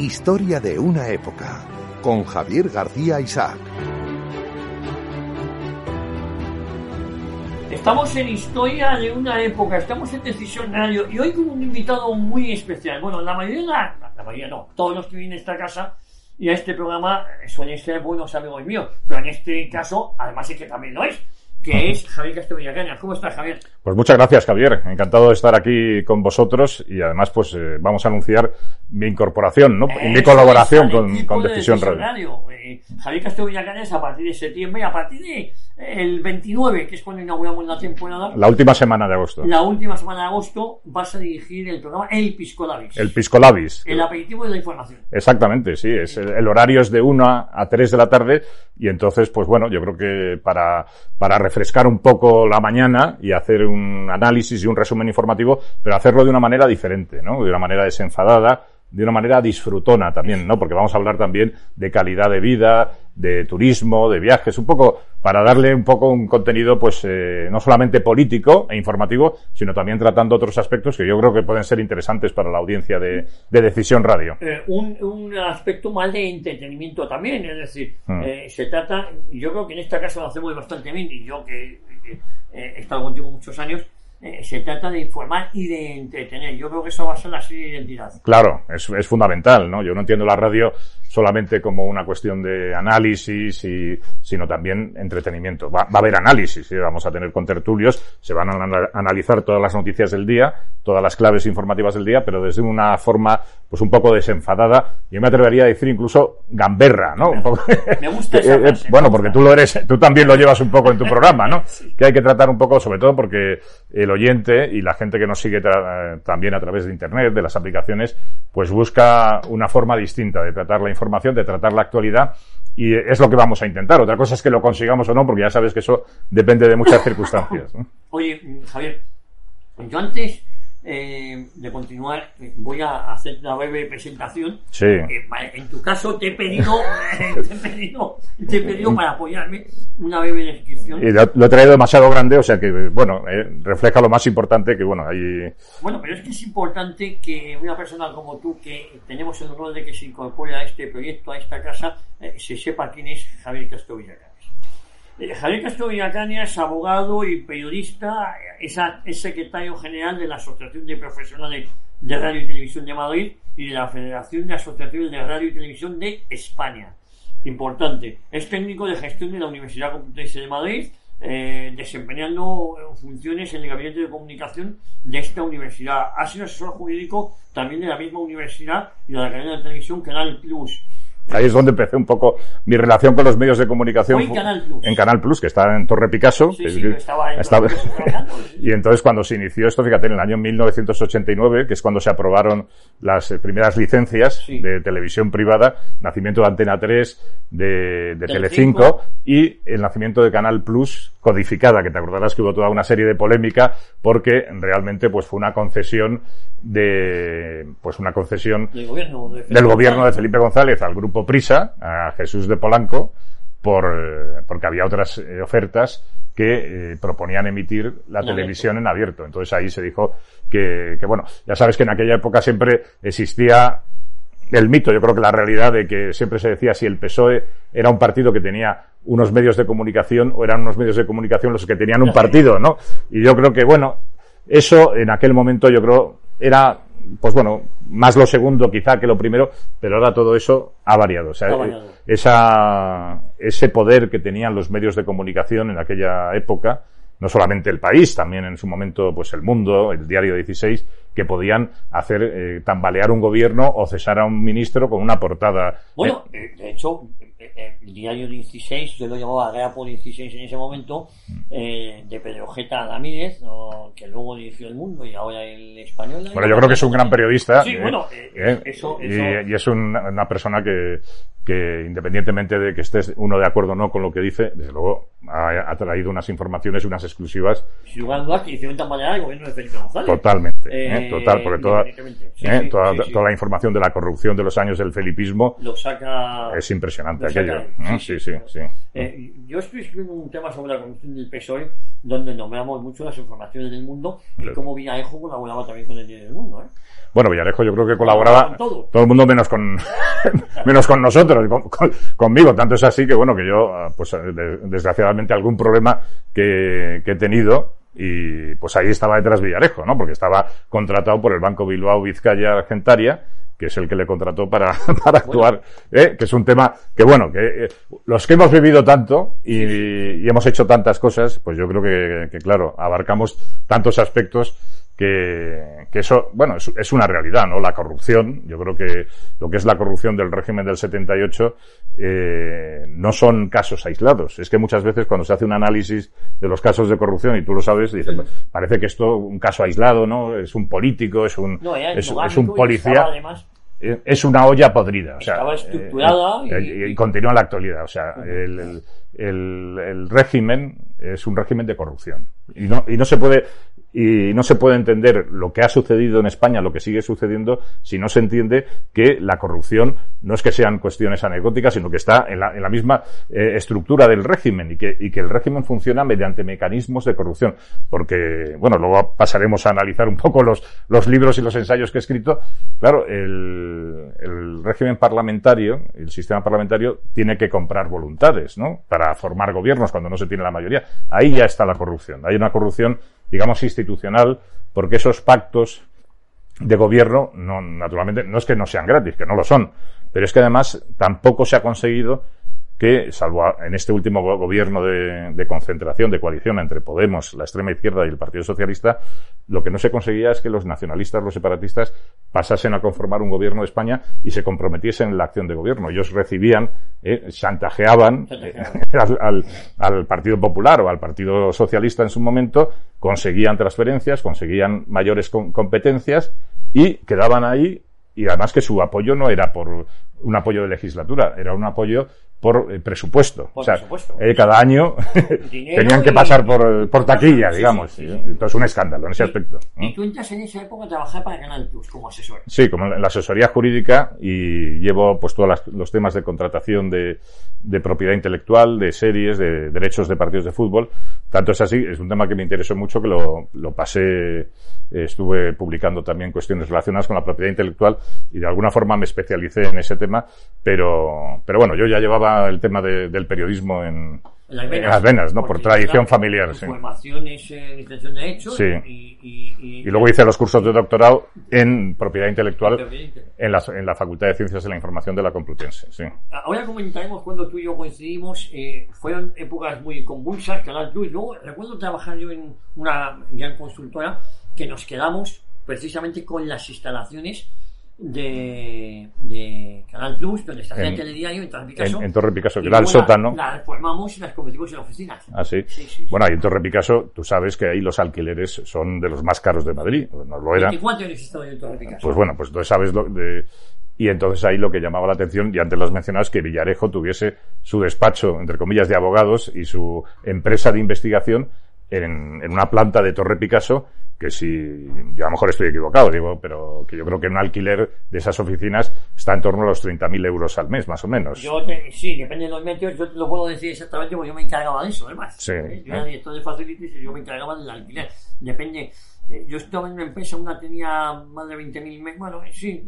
Historia de una época, con Javier García Isaac. Estamos en Historia de una época, estamos en Decisión Radio y hoy con un invitado muy especial. Bueno, la mayoría, la, la mayoría no, todos los que vienen a esta casa y a este programa suelen ser buenos amigos míos, pero en este caso, además es que también lo es que es Javier Castillo ¿Cómo estás, Javier? Pues muchas gracias, Javier. Encantado de estar aquí con vosotros y además, pues eh, vamos a anunciar mi incorporación, ¿no? y mi colaboración con, con Decisión, Radio. Radio. Eh, Javier Villacañas a partir de septiembre, a partir de el 29, que es cuando inauguramos la temporada. La última semana de agosto. La última semana de agosto vas a dirigir el programa El Piscolabis. El Piscolabis. El aperitivo de la información. Exactamente, sí. Es el, el horario es de 1 a 3 de la tarde y entonces, pues bueno, yo creo que para, para refrescar un poco la mañana y hacer un análisis y un resumen informativo, pero hacerlo de una manera diferente, ¿no? De una manera desenfadada, de una manera disfrutona también, ¿no? Porque vamos a hablar también de calidad de vida, de turismo, de viajes, un poco para darle un poco un contenido, pues eh, no solamente político e informativo, sino también tratando otros aspectos que yo creo que pueden ser interesantes para la audiencia de, de Decisión Radio. Eh, un, un, aspecto más de entretenimiento también, es decir, hmm. eh, se trata, yo creo que en esta casa lo hacemos bastante bien, y yo que he estado contigo muchos años, eh, se trata de informar y de entretener. Yo creo que eso va a ser la serie de identidad. Claro, es, es, fundamental, ¿no? Yo no entiendo la radio solamente como una cuestión de análisis, y, sino también entretenimiento. Va, va a haber análisis, ¿sí? vamos a tener contertulios, se van a analizar todas las noticias del día, todas las claves informativas del día, pero desde una forma pues un poco desenfadada, yo me atrevería a decir incluso gamberra, ¿no? Un poco, me gusta esa eh, Bueno, porque tú lo eres, tú también lo llevas un poco en tu programa, ¿no? sí. Que hay que tratar un poco, sobre todo porque el oyente y la gente que nos sigue también a través de internet, de las aplicaciones, pues busca una forma distinta de tratar la información, de tratar la actualidad y es lo que vamos a intentar. Otra cosa es que lo consigamos o no, porque ya sabes que eso depende de muchas circunstancias. ¿no? Oye, Javier, yo antes eh, de continuar, voy a hacer una breve presentación. Sí. Eh, en tu caso, te he pedido, te he pedido, te he pedido para apoyarme una breve descripción. Y lo, lo, he traído demasiado grande, o sea que, bueno, eh, refleja lo más importante que, bueno, hay. Bueno, pero es que es importante que una persona como tú, que tenemos el honor de que se incorpore a este proyecto, a esta casa, eh, se sepa quién es Javier Castro Villagrán. Javier Castro Villacaña es abogado y periodista, es, secretario general de la Asociación de Profesionales de Radio y Televisión de Madrid y de la Federación de Asociaciones de Radio y Televisión de España. Importante. Es técnico de gestión de la Universidad Complutense de Madrid, eh, desempeñando funciones en el gabinete de comunicación de esta universidad. Ha sido asesor jurídico también de la misma universidad y de la cadena de televisión Canal Plus. Ahí es donde empecé un poco mi relación con los medios de comunicación. En Canal Plus. En Canal Plus, que está en Torre Picasso. Sí, sí, estaba, en estaba... y entonces cuando se inició esto, fíjate, en el año 1989, que es cuando se aprobaron las primeras licencias Sí. de televisión privada, nacimiento de Antena 3, de, de Telecinco. Telecinco, y el nacimiento de Canal Plus codificada, que te acordarás que hubo toda una serie de polémica, porque realmente pues fue una concesión de, pues una concesión Del gobierno de Felipe del gobierno de González. Felipe González al grupo Prisa, a Jesús de Polanco, por, porque había otras eh, ofertas que eh, proponían emitir la televisión en abierto. Entonces ahí se dijo que, que, bueno, ya sabes que en aquella época siempre existía el mito, yo creo que la realidad de que siempre se decía si el PSOE era un partido que tenía unos medios de comunicación o eran unos medios de comunicación los que tenían un partido, ¿no? Y yo creo que, bueno, eso en aquel momento yo creo era pues bueno, más lo segundo quizá que lo primero, pero ahora todo eso ha variado. O sea, Ha variado. esa, ese poder que tenían los medios de comunicación en aquella época, no solamente el país, también en su momento, pues el mundo, el diario 16, que podían hacer eh, tambalear un gobierno o cesar a un ministro con una portada. Bueno, eh, de hecho, el diario 16, yo lo llamaba Grapo 16 en ese momento, eh, de Pedro Jeta Ramírez, ¿no? que luego dirigió El Mundo y ahora el español. Bueno, yo creo que es un gran periodista. Sí, eh, bueno, eh, eh, eso- y, eso- y es una, una persona que, que independientemente de que estés uno de acuerdo o no con lo que dice, desde luego ha, traído unas informaciones, unas exclusivas. A dudas, que hicieron el gobierno de Felipe González. Totalmente, ¿eh? Eh, total, porque toda, ¿eh? toda, toda, la información de la corrupción de los años del felipismo lo saca, es impresionante aquello. Sí, sí, sí. yo estoy escribiendo un tema sobre la corrupción del PSOE donde nombramos mucho las informaciones del mundo y cómo Villarejo colaboraba también con el Día del Mundo. ¿eh? Bueno, Villarejo yo creo que colaboraba todo. todo el mundo menos con menos con nosotros, conmigo. Tanto es así que bueno que yo, ah, pues desgraciadamente algún problema que, que he tenido y pues ahí estaba detrás Villarejo, ¿no? Porque estaba contratado por el Banco Bilbao Vizcaya Argentaria que es el que le contrató para, para actuar, ¿eh? que es un tema que, bueno, que eh, los que hemos vivido tanto y, y, hemos hecho tantas cosas, pues yo creo que, que, claro, abarcamos tantos aspectos que, que eso, bueno, es, es, una realidad, ¿no? La corrupción, yo creo que lo que es la corrupción del régimen del 78 eh, no son casos aislados. Es que muchas veces cuando se hace un análisis de los casos de corrupción, y tú lo sabes, dices, parece que esto un caso aislado, ¿no? Es un político, es un, es, es, un policía. Eh, es una olla podrida. O sea, estaba estructurada eh, y... y... continúa en la actualidad. O sea, el, el, el, el régimen es un régimen de corrupción. Y no, y no se puede, y no se puede entender lo que ha sucedido en España, lo que sigue sucediendo, si no se entiende que la corrupción no es que sean cuestiones anecdóticas, sino que está en la, en la misma eh, estructura del régimen y que, el régimen funciona mediante mecanismos de corrupción. Porque, bueno, luego pasaremos a analizar un poco los, libros y los ensayos que he escrito. Claro, el régimen parlamentario, el sistema parlamentario, tiene que comprar voluntades, ¿no? Para formar gobiernos cuando no se tiene la mayoría. Ahí ya está la corrupción. Hay una corrupción digamos, institucional, porque esos pactos de gobierno, no, naturalmente, no es que no sean gratis, que no lo son, pero es que además tampoco se ha conseguido que, salvo en este último gobierno de, de, concentración, de coalición entre Podemos, la extrema izquierda y el Partido Socialista, lo que no se conseguía es que los nacionalistas, los separatistas, pasasen a conformar un gobierno de España y se comprometiesen en la acción de gobierno. Ellos recibían, eh, chantajeaban eh, al, Partido Popular o al Partido Socialista en su momento, conseguían transferencias, conseguían mayores competencias y quedaban ahí y además que su apoyo no era por un apoyo de legislatura, era un apoyo por eh, presupuesto. Por o sea, presupuesto. Eh, cada año tenían que pasar por, por taquilla, digamos. Sí, sí, sí. Entonces, un escándalo en ese aspecto. ¿no? Y tú entras en esa época a trabajar para Canal Plus como asesor. Sí, como en la asesoría jurídica y llevo pues todos los temas de contratación de, de propiedad intelectual, de series, de derechos de partidos de fútbol. Tanto es así, es un tema que me interesó mucho que lo, lo pasé, estuve publicando también cuestiones relacionadas con la propiedad intelectual y de alguna forma me especialicé en ese tema, pero, pero bueno, yo ya llevaba el tema de, del periodismo en, las venas, en las venas ¿no? Por tradición familiar, sí. Formación es eh, de Derecho sí. y, y, y, y, luego hice los cursos de doctorado en propiedad intelectual en la, en la Facultad de Ciencias de la Información de la Complutense, sí. Ahora comentaremos cuando tú y yo coincidimos, eh, fueron épocas muy convulsas, Canal Plus, luego recuerdo trabajar yo en una gran consultora que nos quedamos precisamente con las instalaciones de, de Canal Plus, donde está el telediario, en Torre Picasso. En, en Torre Picasso, que era el sótano. La, la reformamos y las convertimos en oficinas. Ah, ¿sí? Sí, sí, Bueno, ahí en Torre Picasso, tú sabes que ahí los alquileres son de los más caros de Madrid. No lo eran. ¿Y cuánto años estado yo en Torre Picasso? Pues bueno, pues entonces sabes lo de... Y entonces ahí lo que llamaba la atención, y antes lo has mencionado, es que Villarejo tuviese su despacho, entre comillas, de abogados y su empresa de investigación en, en una planta de Torre Picasso que si yo a lo mejor estoy equivocado, digo, pero que yo creo que un alquiler de esas oficinas está en torno a los 30.000 euros al mes, más o menos. Yo te, sí, depende de los medios, yo te lo puedo decir exactamente porque yo me encargaba de eso, además. Sí. ¿Eh? Yo era director de Facilities y yo me encargaba del alquiler. Depende, eh, yo estaba en una empresa, una tenía más de 20.000 metros, bueno, sí,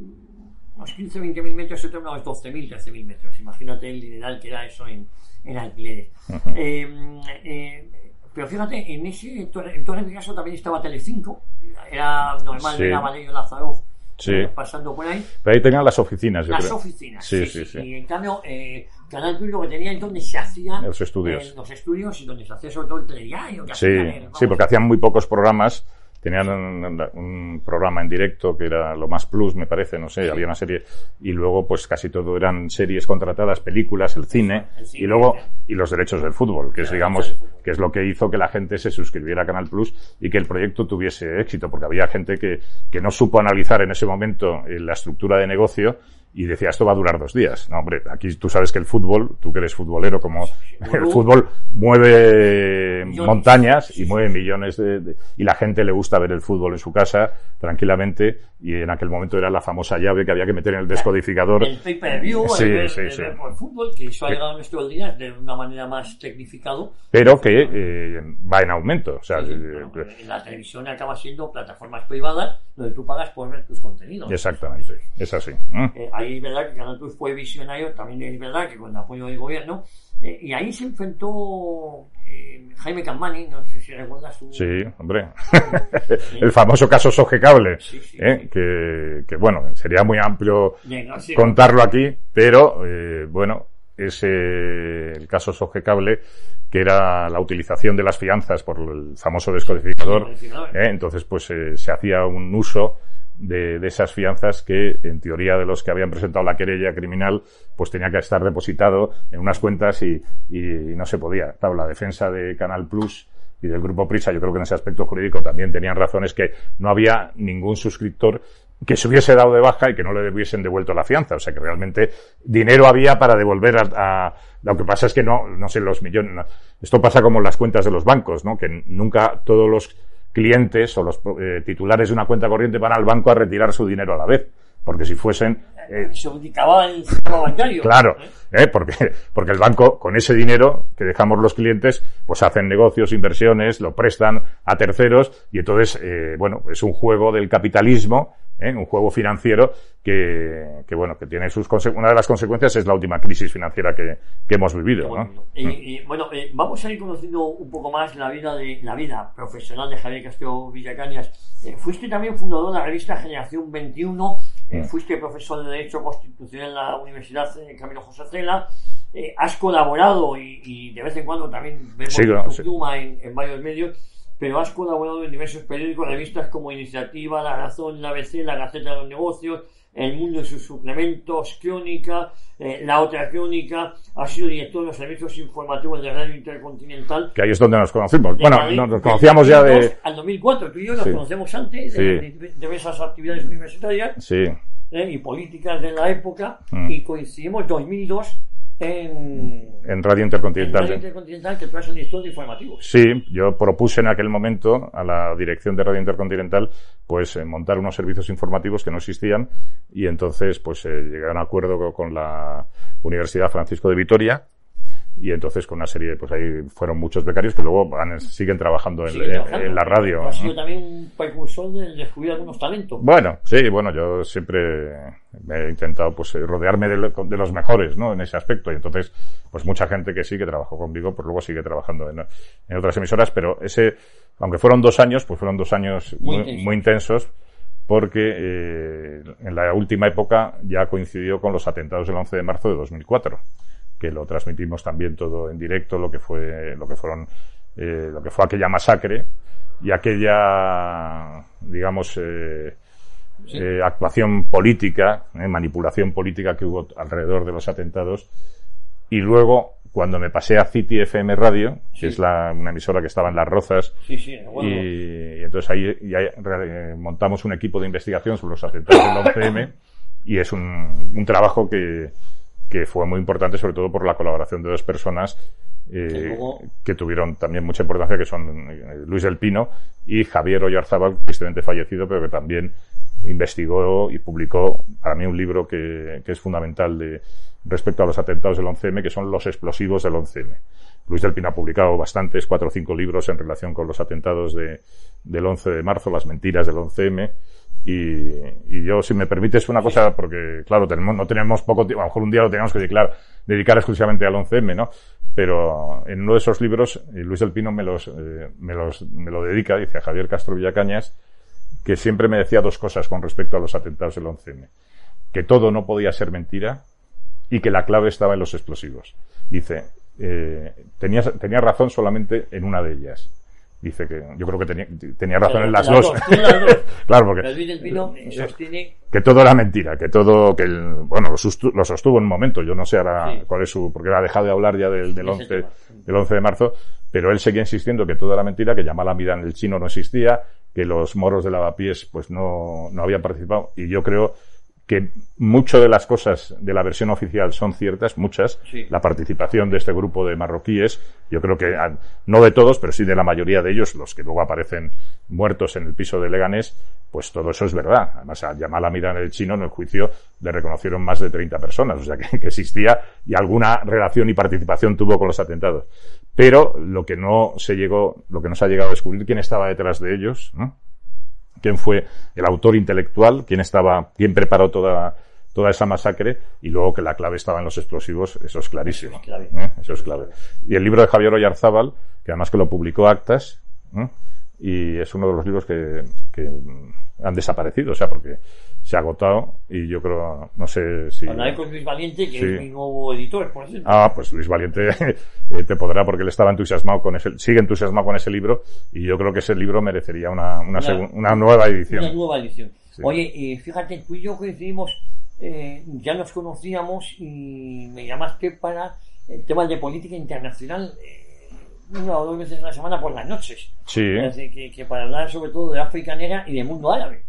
unos 15, 20.000 metros, otra unos 12.000, 13.000 metros. Imagínate el dineral que era eso en, en alquileres. Uh -huh. eh, pero fíjate, en ese en Torre Picasso también estaba Telecinco, era normal, Sí. era Valerio Lázaro Sí. eh, pasando por ahí. Pero ahí tenían las oficinas, yo Las creo. oficinas. Sí, sí, sí. Y en cambio, eh, Canal Plus lo que tenía es donde se hacían Los estudios. eh, los estudios y donde se hacía sobre todo el telediario. que Sí, hacían, eh, sí, porque hacían muy pocos programas. Tenían un, un programa en directo que era lo más plus, me parece, no sé, había una serie. Y luego, pues casi todo eran series contratadas, películas, el cine, El cine, y luego, y los derechos del fútbol, que es, digamos, que es lo que hizo que la gente se suscribiera a Canal Plus y que el proyecto tuviese éxito, porque había gente que, que no supo analizar en ese momento eh, la estructura de negocio y decía, esto va a durar dos días. No, hombre, aquí tú sabes que el fútbol, tú que eres futbolero, como el fútbol mueve montañas y mueve millones de, y la gente le gusta ver el fútbol en su casa tranquilamente y en aquel momento era la famosa llave que había que meter en el descodificador. El pay-per-view, sí, el, sí, el, sí. el fútbol, que eso ha llegado a nuestros días de una manera más tecnificado. Pero que eh, va en aumento. O sea, eh, bueno, la televisión acaba siendo plataformas privadas donde tú pagas por ver tus contenidos. exactamente. Es así. Mm. Eh, ahí es verdad que Canal Plus fue visionario, también es verdad que con el apoyo del gobierno, eh, y ahí se enfrentó eh, Jaime Campani, no sé si recuerdas su... Sí, hombre. el famoso caso Soge Cable. Sí, sí, ¿eh? Que, que, bueno, sería muy amplio Venga, contarlo aquí, pero eh, bueno, es eh, el caso Soge Cable, que era la utilización de las fianzas por el famoso descodificador. Entonces, pues se hacía un uso de, esas fianzas que, en teoría, de los que habían presentado la querella criminal, pues tenía que estar depositado en unas cuentas y, y no se podía. Claro, la defensa de Canal Plus y del Grupo Prisa, yo creo que en ese aspecto jurídico también tenían razones que no había ningún suscriptor que se hubiese dado de baja y que no le hubiesen devuelto la fianza. O sea que realmente dinero había para devolver a, a- lo que pasa es que no, no sé, los millones. Esto pasa como en las cuentas de los bancos, ¿no? Que nunca todos los clientes o los eh, titulares de una cuenta corriente van al banco a retirar su dinero a la vez. Porque si fuesen, eh, el sistema bancario. Claro, ¿eh? porque, porque el banco, con ese dinero que dejamos los clientes, pues hacen negocios, inversiones, lo prestan a terceros, y entonces, eh, bueno, es un juego del capitalismo, ¿eh? un juego financiero que, que bueno, que tiene sus una de las consecuencias es la última crisis financiera que, que hemos vivido, ¿no? Bueno, y- y, bueno, eh, vamos a ir conociendo un poco más la vida de la vida profesional de Javier Castillo Villacañas. Eh, fuiste también fundador de la revista Generación 21, eh, Mm. fuiste profesor de Derecho Constitucional en la Universidad Camilo José Cela, has colaborado y, y de vez en cuando también vemos Sí, tu sí. pluma en, en varios medios, pero has colaborado en diversos periódicos, revistas como Iniciativa, La Razón, La ABC, La Gaceta de los Negocios, El Mundo y sus suplementos, Crónica, eh, La Otra Crónica, has sido director de los servicios informativos de Radio Intercontinental. Que ahí es donde nos conocimos. Bueno, Madrid, no- nos conocíamos ya 2002 de... Al 2004, tú y yo nos Sí. conocemos antes de, Sí. de- esas actividades universitarias Sí, eh, y políticas de la época Mm. y coincidimos 2002 en, en Radio en Intercontinental. Radio Intercontinental, que tú eres el director de informativos. Sí, yo propuse en aquel momento a la dirección de Radio Intercontinental pues eh, montar unos servicios informativos que no existían y entonces pues eh, llegué a un acuerdo co- con la Universidad Francisco de Vitoria y entonces con una serie pues ahí fueron muchos becarios que luego van- siguen trabajando en, la radio. Has sido también un precursor de descubrir algunos talentos. Bueno, sí, bueno, yo siempre he intentado pues eh, rodearme de, lo- de los mejores, ¿no? En ese aspecto. Y entonces, pues mucha gente que sí, que trabajó conmigo, pues luego sigue trabajando en, en otras emisoras, pero ese, aunque fueron dos años, pues fueron dos años Muy muy intensos, porque eh, en la última época ya coincidió con los atentados del 11 de marzo de 2004, que lo transmitimos también todo en directo, lo que fue, lo que fueron, eh, lo que fue aquella masacre y aquella, digamos, eh, Sí. eh, actuación política, manipulación política que hubo alrededor de los atentados. Y luego, cuando me pasé a City FM Radio, que es la, una emisora que estaba en Las Rozas, Sí, y, y entonces ahí ya, montamos un equipo de investigación sobre los atentados del 11M, y es un, un trabajo que, que fue muy importante, sobre todo por la colaboración de dos personas eh, Que tuvieron también mucha importancia, que son eh, Luis del Pino y Javier Oyarzábal, tristemente fallecido, pero que también investigó y publicó para mí un libro que, que es fundamental de, respecto a los atentados del 11M, que son los explosivos del 11M. Luis del Pino ha publicado bastantes, cuatro o cinco libros en relación con los atentados de, del 11 de marzo, las mentiras del 11M. Y, y yo, si me permites una cosa, porque claro, tenemos, no tenemos poco tiempo, a lo mejor un día lo tenemos que dedicar, dedicar exclusivamente al 11M, ¿no? Pero en uno de esos libros, eh, Luis del Pino me los, eh, me los, me lo dedica, dice Javier Castro Villacañas, que siempre me decía dos cosas con respecto a los atentados del 11M. Que todo no podía ser mentira y que la clave estaba en los explosivos. Dice, eh, tenía, tenía razón solamente en una de ellas. Dice que yo creo que tenía, tenía razón en las Las dos. dos, tú las dos. claro, porque Pino eh, sostiene que todo era mentira, que todo, que el, bueno, lo, sustu- lo sostuvo en un momento, yo no sé ahora Sí. cuál es su, porque ha dejado de hablar ya del, del, Ese 11, tema. del 11 de marzo, pero él seguía insistiendo que todo era mentira, que Yamal en el chino no existía, que los moros de lavapiés pues no, no habían participado, y yo creo que mucho de las cosas de la versión oficial son ciertas, muchas. Sí. La participación de este grupo de marroquíes, yo creo que, ah, no de todos, pero sí de la mayoría de ellos, los que luego aparecen muertos en el piso de Leganés, pues todo eso es verdad. Además, a Yamal Amira en el chino, en el juicio, le reconocieron más de 30 personas, o sea que, que existía y alguna relación y participación tuvo con los atentados. Pero lo que no se llegó, lo que no se ha llegado a descubrir quién estaba detrás de ellos, ¿no? Quién fue el autor intelectual, quién estaba, quién preparó toda, toda esa masacre y luego que la clave estaba en los explosivos, eso es clarísimo. Es clave. ¿eh? Eso es clave. Y el libro de Javier Oyarzábal, que además que lo publicó Actas, ¿eh? y es uno de los libros que, que han desaparecido, o sea, porque se ha agotado y yo creo, no sé si... Hablaré con Luis Valiente, que Sí. es mi nuevo editor, por cierto. Ah, pues Luis Valiente eh, te podrá porque él estaba entusiasmado con ese, sigue entusiasmado con ese libro y yo creo que ese libro merecería una, una, Una- segun- una nueva edición. Una nueva edición. Sí. Oye, eh, fíjate, tú y yo coincidimos, eh, ya nos conocíamos y me llamaste para el tema de política internacional eh, una o dos veces a la semana por las noches. Sí, que, que para hablar sobre todo de África Negra y del mundo árabe.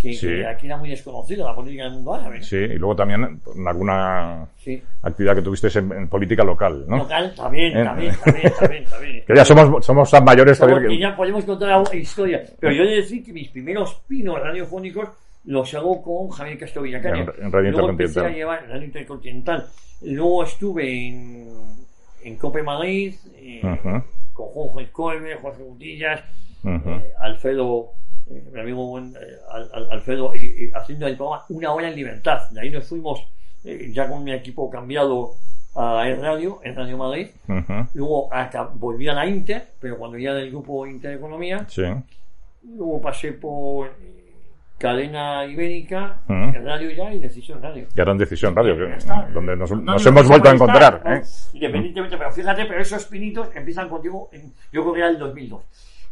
Que, Sí. que aquí era muy desconocido la política del mundo árabe. sí, y luego también en alguna Sí. actividad que tuviste en, en política local, ¿no? Local, también, Eh. también, también, también, también. Que ya somos, somos tan mayores Somos- y que, ya podemos contar alguna historia. Pero yo he de decir que mis primeros pinos radiofónicos los hago con Javier Castro Villacaña. En- en Radio Luego empecé Intercontinental. a llevar Radio Intercontinental. Luego estuve en, en Cope Madrid, eh, con Jorge Colme, Jorge Butillas, Ujú. eh, Alfredo, eh, mi amigo buen, eh, Al- Al- Alfredo, y- y haciendo el programa Una Hora en Libertad. De ahí nos fuimos eh, ya con mi equipo cambiado a El Radio, en Radio Madrid. Ujú. Luego acá, volví a la Inter, pero cuando ya del grupo Intereconomía. Sí, Luego pasé por eh, Cadena Ibérica, Ujú. el Radio Ya y Decisión Radio. Gran Decisión Radio, que- está. donde nos, No, nos no, hemos no, vuelto a encontrar. ¿no? ¿eh? Independientemente, pero fíjate, pero esos pinitos empiezan contigo, en, yo creo que era el 2002.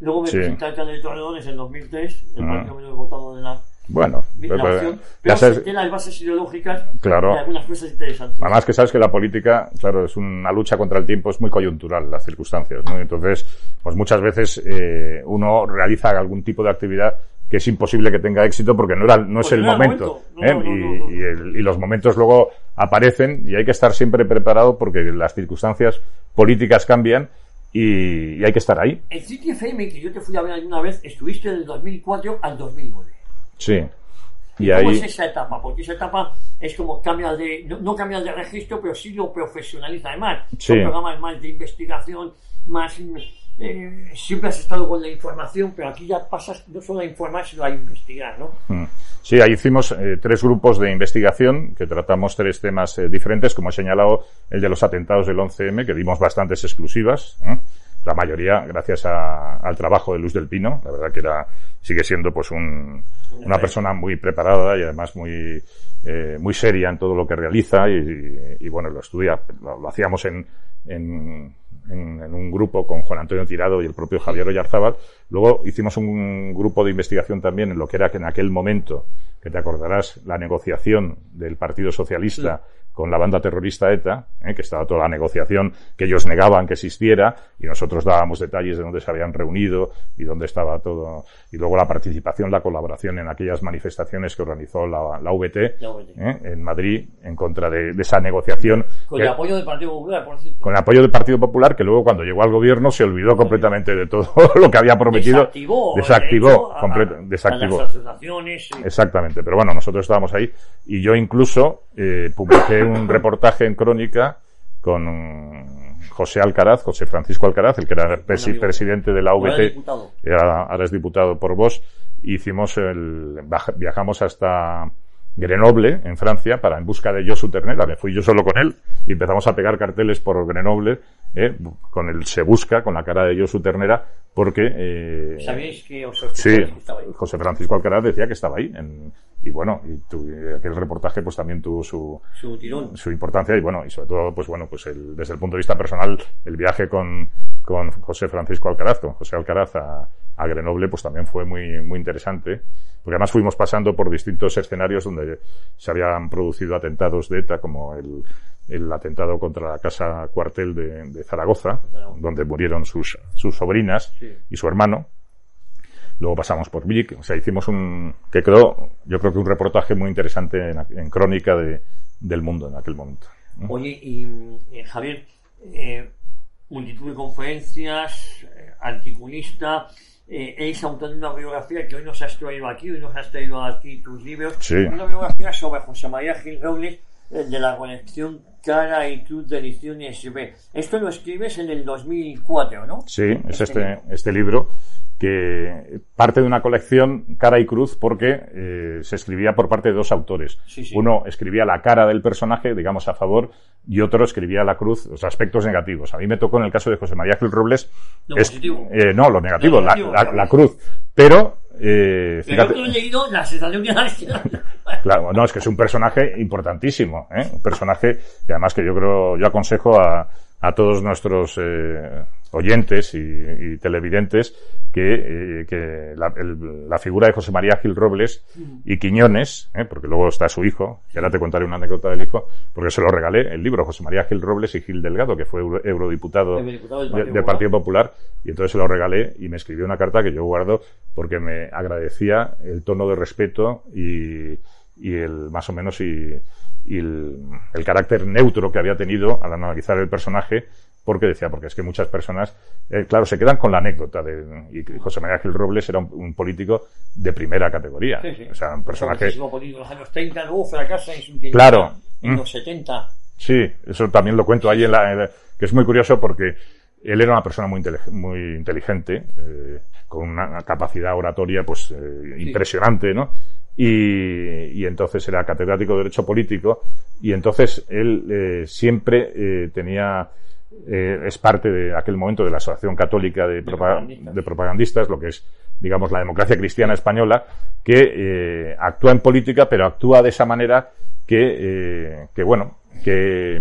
Luego me Sí. presenté al alcalde de Torredones en 2003, el Ujú. partido menos votado de la, Bueno, pues, ya pero sabes, senté las bases ideológicas Claro. de algunas cosas interesantes. Además que sabes que la política, claro, es una lucha contra el tiempo, es muy coyuntural las circunstancias, ¿no? Entonces, pues muchas veces eh, uno realiza algún tipo de actividad que es imposible que tenga éxito porque no era, no es el no momento, momento. No, ¿eh? no, no, y, no, no. y el- y los momentos luego aparecen y hay que estar siempre preparado porque las circunstancias políticas cambian y, y hay que estar ahí. El City FM, que yo te fui a ver alguna vez, estuviste del 2004 al 2009. Sí. Y ¿Cómo ahí, es esa etapa? Porque esa etapa es como cambias de, no, no cambias de registro, pero sí lo profesionaliza. Además, Sí. son programas más de investigación, más, eh, siempre has estado con la información, pero aquí ya pasas no solo a informar, sino a investigar, ¿no? Mm. Sí, ahí hicimos eh, tres grupos de investigación que tratamos tres temas eh, diferentes, como he señalado, el de los atentados del 11M, que dimos bastantes exclusivas, la mayoría gracias a- al trabajo de Luz del Pino, la verdad que era, sigue siendo pues un, una persona muy preparada y además muy, muy seria en todo lo que realiza y, y, bueno, lo estudia, lo, lo hacíamos en, en, en- un grupo con Juan Antonio Tirado y el propio Javier Oyarzábal. Luego hicimos un grupo de investigación también en lo que era que en aquel momento, que te acordarás, la negociación del Partido Socialista con la banda terrorista ETA, ¿eh? que estaba toda la negociación que ellos negaban que existiera y nosotros dábamos detalles de dónde se habían reunido y dónde estaba todo. Y luego la participación, la colaboración en aquellas manifestaciones que organizó la, la VT, La VT. ¿eh? en Madrid en contra de, de esa negociación. Con que- el apoyo del Partido Popular, por cierto. con el apoyo del Partido Popular, que luego cuando llegó al gobierno se olvidó completamente de todo lo que había prometido. Desactivó, de Desactivó, a- completo- desactivó. A las asociaciones. sí. Exactamente, pero bueno, nosotros estábamos ahí y yo incluso eh, publiqué un reportaje en Crónica con José Alcaraz, José Francisco Alcaraz, el que era presidente de la VT, ahora, ahora es diputado por vos, hicimos el, viajamos hasta Grenoble, en Francia, para en busca de Josu Ternera. Me fui yo solo con él y empezamos a pegar carteles por Grenoble, eh, con el Se Busca, con la cara de Josu Ternera, porque... Eh, ¿Sabéis que os Sí? José Francisco Alcaraz decía que estaba ahí. en- y bueno, y tu- aquel reportaje pues también tuvo su, Su tirón. su importancia y bueno, y sobre todo, pues bueno, pues el- desde el punto de vista personal, el viaje con, con José Francisco Alcaraz, con José Alcaraz a, a Grenoble, pues también fue muy, muy interesante, porque además fuimos pasando por distintos escenarios donde se habían producido atentados de ETA, como el, el atentado contra la casa cuartel de, de Zaragoza, Zaragoza. donde murieron sus, sus sobrinas Sí. y su hermano. Luego pasamos por Vic, o sea, hicimos un, que quedó, yo creo que un reportaje muy interesante en, crónica de, del mundo en aquel momento. Oye, y eh, Javier, eh, multitud de conferencias, eh, articulista, eh, es autor de una biografía que hoy nos has traído aquí, hoy nos has traído aquí tus libros, una biografía sobre José María Gil Robles eh, de la colección Cara y Cruz de Ediciones B. Esto lo escribes en el 2004, ¿no? Sí, es este, este libro que parte de una colección cara y cruz porque eh, se escribía por parte de dos autores. Uno escribía la cara del personaje, digamos, a favor, y otro escribía la cruz, los aspectos negativos. A mí me tocó en el caso de José María Gil Robles. Lo positivo. Eh, no, lo negativo, la, la, cruz. Pero eh, fíjate, he leído la sensación que Claro, no, es que es un personaje importantísimo, ¿eh? un personaje y además que yo creo, yo aconsejo a, a todos nuestros eh, oyentes y, televidentes que, eh, que la, la, figura de José María Gil Robles y Quiñones, eh, porque luego está su hijo, que ahora te contaré una anécdota del hijo, porque se lo regalé, el libro José María Gil Robles y Gil Delgado, que fue eurodiputado, del, Partido, Popular, y entonces se lo regalé y me escribió una carta que yo guardo porque me agradecía el tono de respeto y, y el más o menos y, y el, el, carácter neutro que había tenido al analizar el personaje, porque decía, porque es que muchas personas, eh, claro, se quedan con la anécdota de, y José María Gil Robles era un, político de primera categoría. Sí, O sea, un personaje. político, los años 30, luego fracasa en claro. en los 70. Sí, eso también lo cuento ahí en la, que es muy curioso porque él era una persona muy, muy inteligente, eh, con una capacidad oratoria pues eh, impresionante, ¿no? Y, y, entonces era catedrático de Derecho Político y entonces él eh, siempre eh, tenía eh, es parte de aquel momento de la Asociación Católica de, de, Propagandistas, lo que es, digamos, la democracia cristiana española, que actúa en política, pero actúa de esa manera que, que bueno, que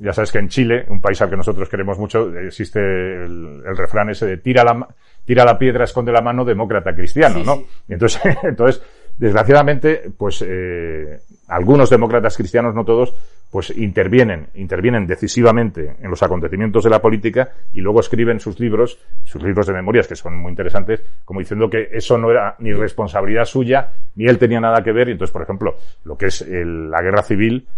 ya sabes que en Chile, un país al que nosotros queremos mucho, existe el, el refrán ese de tira la, tira la piedra, esconde la mano, demócrata cristiano, ¿no? Y entonces, entonces Desgraciadamente, pues eh, algunos demócratas cristianos, no todos, pues intervienen, intervienen decisivamente en los acontecimientos de la política y luego escriben sus libros, sus libros de memorias que son muy interesantes, como diciendo que eso no era ni responsabilidad suya, ni él tenía nada que ver. Y entonces, por ejemplo, lo que es la guerra civil,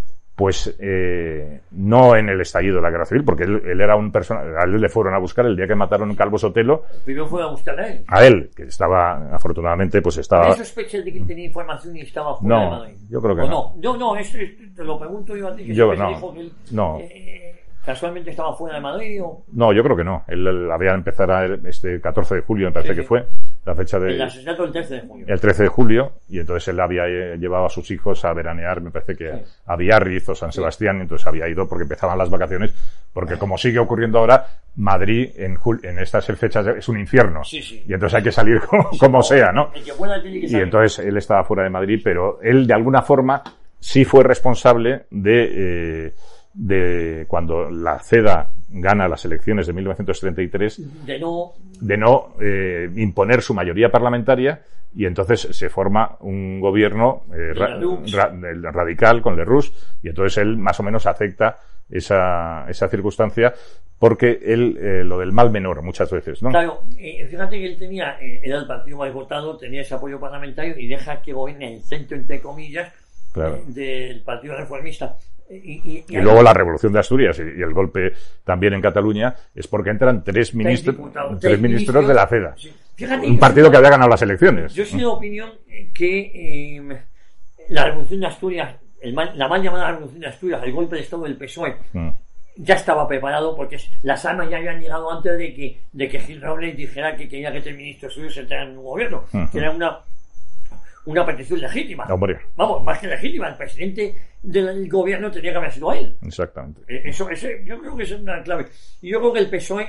pues eh, no en el estallido de la guerra civil, porque él, era un personaje, a él le fueron a buscar el día que mataron a Calvo Sotelo. Primero fue a buscar a él. A él, que estaba, afortunadamente, pues estaba. ¿Hay sospechas de que tenía información y estaba fuera no, de Madrid? Yo creo que no. no. Yo no, es, te lo pregunto yo a ti. Que yo no. no. Eh, ¿Casualmente estaba fuera de Madrid o...? No, yo creo que no. Él, había empezado este 14 de julio, me parece que fue, la fecha de... El asesinato del 13 de julio. El 13 de julio, y entonces él había eh, llevado a sus hijos a veranear, me parece que a Biarritz o San Sebastián, y entonces había ido porque empezaban las vacaciones, porque como sigue ocurriendo ahora, Madrid en, en estas fechas es un infierno. Sí, sí. Y entonces hay que salir como, sea, ¿no? El que pueda tiene que y entonces él estaba fuera de Madrid, pero él de alguna forma sí fue responsable de... Eh, de cuando la CEDA gana las elecciones de 1933 de no, de no eh, imponer su mayoría parlamentaria y entonces se forma un gobierno eh, radical con Lerroux y entonces él más o menos acepta esa, esa circunstancia porque él eh, lo del mal menor muchas veces, ¿no? Claro, fíjate que él tenía, era el partido más votado, tenía ese apoyo parlamentario y deja que gobierne el centro, entre comillas, del Partido Reformista. Y, luego la revolución de Asturias y, el golpe también en Cataluña es porque entran tres, ministros, tres, ministros de la FEDA. un partido que, había ganado las elecciones. Yo soy de opinión que em, la revolución de Asturias, la mal llamada revolución de Asturias, el golpe de Estado del PSOE, mm. ya estaba preparado porque las armas ya habían llegado antes de que, de que Gil Robles dijera que quería que tres ministros suyos entraran en un gobierno, que era una una petición legítima. Vamos, más que legítima, el presidente del gobierno tenía que haber sido él. Exactamente. Eh, eso, ese, yo creo que es una clave. Yo creo que el PSOE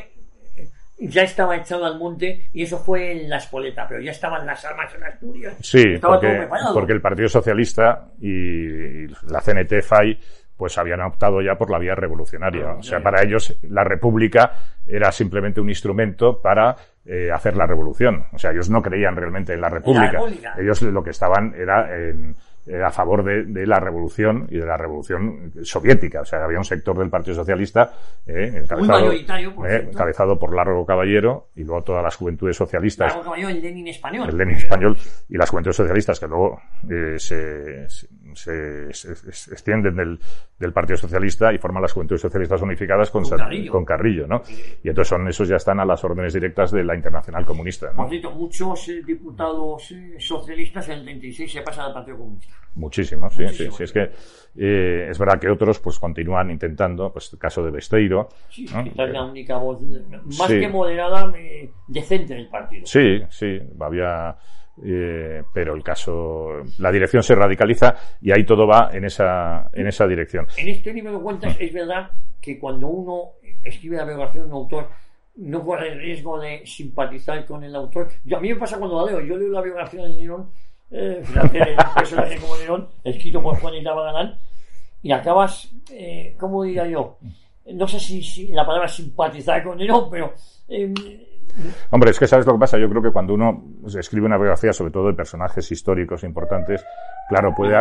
eh, ya estaba echado al monte y eso fue en la espoleta, pero ya estaban las armas en Asturias. Sí, porque, porque el Partido Socialista y la CNT-FAI pues habían optado ya por la vía revolucionaria. Ah, o sea, para ellos la República era simplemente un instrumento para eh, hacer la revolución. O sea, ellos no creían realmente en la República. Ellos lo que estaban era en, eh, a favor de, de, la revolución y de la revolución soviética. O sea, había un sector del Partido Socialista eh, encabezado, por, eh, encabezado por Largo Caballero y luego todas las juventudes socialistas. Largo Caballero, el Lenin español. El Lenin español y las juventudes socialistas que luego eh, se, se, se, se, extienden del, del, Partido Socialista y forman las juventudes socialistas unificadas con, con, Carrillo. con Carrillo, ¿no? Y entonces son esos ya están a las órdenes directas de la Internacional Comunista. ¿no? Por cierto, muchos diputados socialistas en el 36 se pasan al Partido Comunista. Muchísimo, sí, Muchísimo. sí, sí. Es que eh, es verdad que otros pues continúan intentando, pues el caso de Besteiro. Sí, ¿no? la única voz más sí. que moderada, eh, decente del partido. Sí, sí, había. Eh, pero el caso, la dirección se radicaliza y ahí todo va en esa, en esa dirección. En este libro de cuentas es verdad que cuando uno escribe la biografía de un autor, no corre el riesgo de simpatizar con el autor. Yo, a mí me pasa cuando la leo, yo leo la biografía de Nerón eh, un personaje como Nerón, escrito por Juan Itaba Galán, y acabas, eh, ¿cómo diría yo? No sé si, si, la palabra simpatizar con Nerón, pero... Eh, Hombre, es que sabes lo que pasa. Yo creo que cuando uno escribe una biografía, sobre todo de personajes históricos importantes, claro, puede.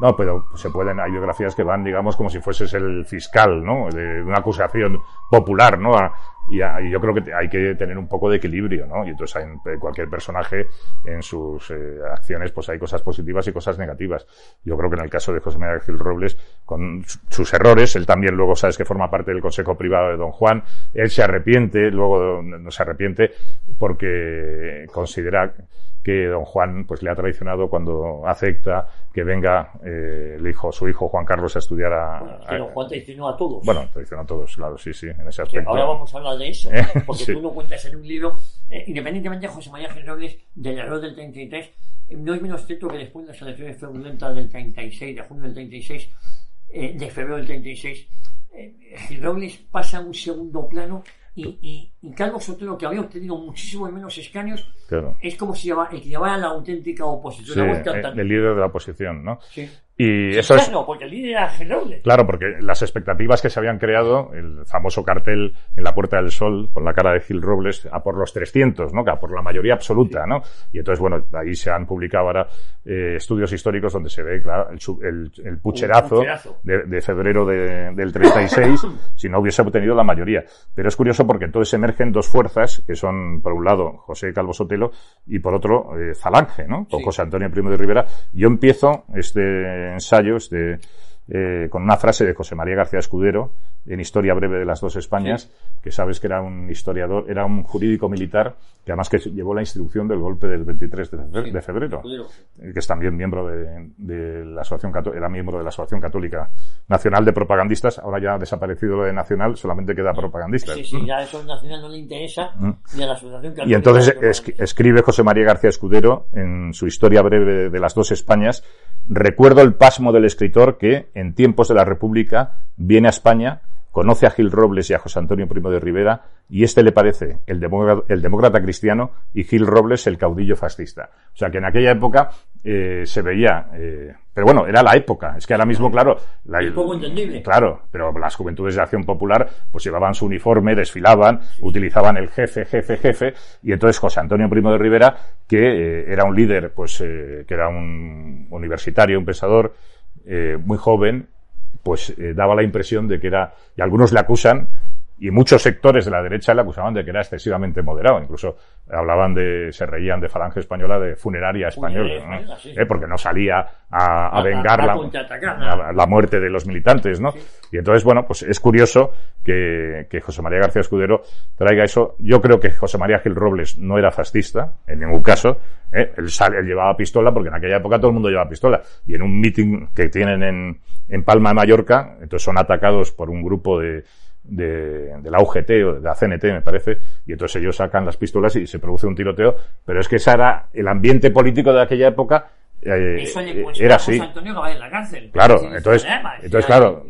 No, pero se pueden. Hay biografías que van, digamos, como si fueses el fiscal, ¿no? De una acusación popular, ¿no? A, y, yo creo que hay que tener un poco de equilibrio, ¿no? Y entonces en cualquier personaje, en sus eh, acciones, pues hay cosas positivas y cosas negativas. Yo creo que en el caso de José María Gil Robles, con sus errores, él también luego sabes que forma parte del Consejo Privado de Don Juan, él se arrepiente, luego no se arrepiente porque considera que don Juan pues le ha traicionado cuando acepta que venga eh, el hijo, su hijo Juan Carlos a estudiar a... Bueno, que don Juan traicionó a todos. Bueno, traicionó a todos, claro, sí, sí, en ese aspecto. ahora vamos a hablar de eso, porque sí. tú lo cuentas en un libro, eh, independientemente de José María Robles del error del 33, eh, no es menos cierto que después de las elecciones fraudulentas del 36, de junio del 36, eh, de febrero del 36, eh, Robles pasa a un segundo plano y, y, Carlos Sotelo, que había obtenido muchísimo menos escaños, claro. es como si lleva, el que llevara la auténtica oposición. Sí, la el, el, líder de la oposición, ¿no? Sí. Y eso claro, es... porque el líder era Genoble. Claro, porque las expectativas que se habían creado, el famoso cartel en la Puerta del Sol con la cara de Gil Robles, a por los 300, ¿no? Que a por la mayoría absoluta. ¿no? Y entonces, bueno, ahí se han publicado ahora eh, estudios históricos donde se ve, claro, el, el, el pucherazo, pucherazo. De, de, febrero de, del 36, si no hubiese obtenido la mayoría. Pero es curioso porque entonces emergen dos fuerzas, que son, por un lado, José Calvo Sotelo y por otro, eh, Falange, ¿no? Con sí. José Antonio Primo de Rivera. Yo empiezo este ensayos de, eh, con una frase de José María García Escudero en Historia Breve de las Dos Españas, sí. que sabes que era un historiador, era un jurídico militar, que además que llevó la instrucción del golpe del 23 de febrero, sí. de febrero que es también miembro de, de, la Asociación era miembro de la Asociación Católica Nacional de Propagandistas, ahora ya ha desaparecido lo de Nacional, solamente queda propagandistas. Sí, sí, ya eso Nacional no le interesa, mm. ni a la Asociación Católica. Y entonces es, escribe José María García Escudero en su Historia Breve de las Dos Españas, recuerdo el pasmo del escritor que, en tiempos de la República, viene a España conoce a Gil Robles y a José Antonio Primo de Rivera y este le parece el demócrata, el demócrata cristiano y Gil Robles el caudillo fascista. O sea que en aquella época eh, se veía, eh, pero bueno, era la época. Es que ahora mismo, claro, la, es poco entendible. Claro, pero las juventudes de Acción Popular pues llevaban su uniforme, desfilaban, sí. utilizaban el jefe, jefe, jefe y entonces José Antonio Primo de Rivera que eh, era un líder, pues que era un universitario, un pensador muy joven pues eh, daba la impresión de que era, y algunos le acusan, y muchos sectores de la derecha le acusaban de que era excesivamente moderado. Incluso hablaban de, se reían de Falange Española, de funeraria española, ¿no? sí. ¿Eh? porque no salía a, a, a vengar a, la, la, la, muerte de los militantes, ¿no? Sí. Y entonces, bueno, pues es curioso que, que, José María García Escudero traiga eso. Yo creo que José María Gil Robles no era fascista, en ningún caso. ¿eh? Él, sale, él llevaba pistola porque en aquella época todo el mundo llevaba pistola. Y en un meeting que tienen en, en Palma de Mallorca, entonces son atacados por un grupo de, de, de, la UGT o de la CNT, me parece, y entonces ellos sacan las pistolas y se produce un tiroteo, pero es que ese era el ambiente político de aquella época. Eh, Eso le era así. Antonio en la cárcel. Claro, entonces, entonces claro,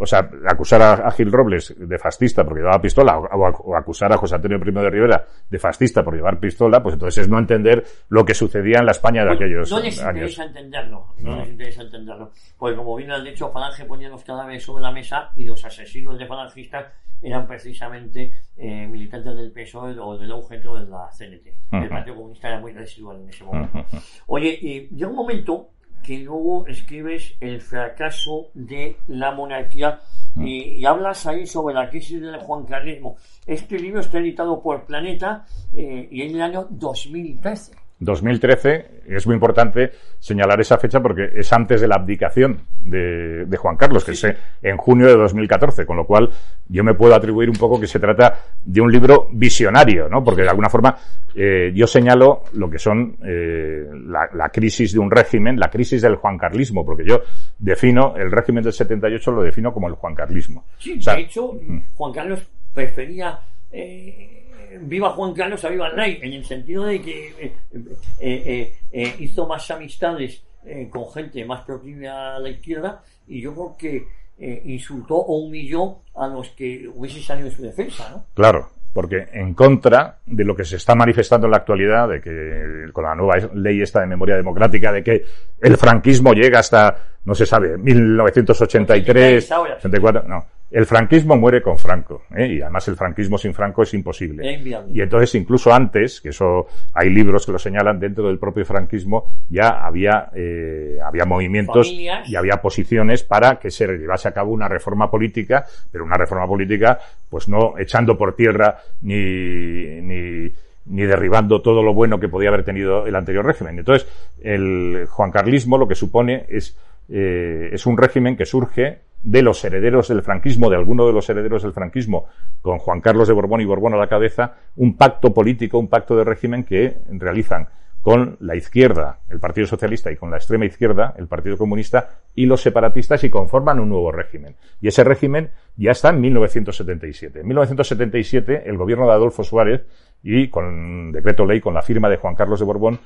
o sea, acusar a, a, Gil Robles de fascista porque llevaba pistola o, acusar a José Antonio Primo de Rivera de fascista por llevar pistola, pues entonces es no entender lo que sucedía en la España de pues, aquellos no les años. interesa entenderlo, no, no, les interesa entenderlo. Porque como bien has dicho, Falange ponía los cadáveres sobre la mesa y los asesinos de falangistas eran precisamente eh, militantes del PSOE o del UGT o de la CNT. Uh -huh. El Partido Comunista era muy residual en ese momento. Uh -huh. Oye, y llega un momento que luego escribes el fracaso de la monarquía y, y hablas ahí sobre la crisis del juancarlismo. Este libro está editado por Planeta eh, y en el año 2013. 2013 es muy importante señalar esa fecha porque es antes de la abdicación de, de Juan Carlos, que Sí, es en junio de 2014, con lo cual yo me puedo atribuir un poco que se trata de un libro visionario, ¿no? Porque de alguna forma eh, yo señalo lo que son eh, la, la crisis de un régimen, la crisis del juancarlismo, porque yo defino el régimen del 78 lo defino como el juancarlismo. Sí, O sea, mm. de hecho, Juan Carlos prefería eh, viva Juan Carlos a viva el rey, en el sentido de que eh, eh, eh, eh, hizo más amistades eh, con gente más proclive a la izquierda y yo creo que insultó o humilló a los que hubiese salido en su defensa, ¿no? Claro, porque en contra de lo que se está manifestando en la actualidad, de que con la nueva ley esta de memoria democrática, de que el franquismo llega hasta, no se sabe, 1983, ahora. 84, no. El franquismo muere con Franco, ¿eh? y además el franquismo sin Franco es imposible. Y entonces incluso antes, que eso hay libros que lo señalan dentro del propio franquismo, ya había eh, había movimientos Familias. y había posiciones para que se llevase a cabo una reforma política, pero una reforma política, pues no echando por tierra ni, ni, ni derribando todo lo bueno que podía haber tenido el anterior régimen. Entonces, el juancarlismo lo que supone es, eh, es un régimen que surge de los herederos del franquismo, de alguno de los herederos del franquismo, con Juan Carlos de Borbón y Borbón a la cabeza, un pacto político, un pacto de régimen que realizan con la izquierda, el Partido Socialista, y con la extrema izquierda, el Partido Comunista, y los separatistas, y conforman un nuevo régimen. Y ese régimen ya está en 1977. En 1977, el gobierno de Adolfo Suárez, y con decreto ley, con la firma de Juan Carlos de Borbón,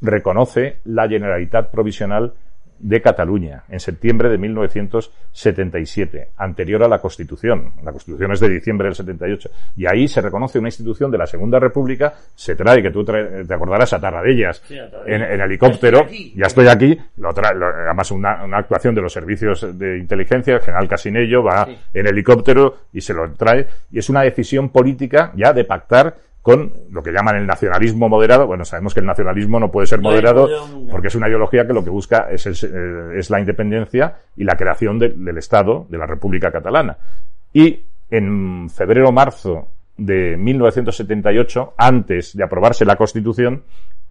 reconoce la Generalitat Provisional de Cataluña en septiembre de 1977, anterior a la Constitución. La Constitución es de diciembre del 78. Y ahí se reconoce una institución de la Segunda República, se trae, que tú trae- te acordarás, a Tarradellas Sí, a en, en helicóptero. Ya estoy aquí. Ya estoy aquí. Lo trae- lo- además, una, una actuación de los servicios de inteligencia, el general Casinello va Sí. en helicóptero y se lo trae. Y es una decisión política ya de pactar con lo que llaman el nacionalismo moderado. Bueno, sabemos que el nacionalismo no puede ser es moderado porque es una ideología que lo que busca es, el- eh, es la independencia y la creación de- del Estado, de la República Catalana. Y en febrero-marzo de 1978, antes de aprobarse la Constitución,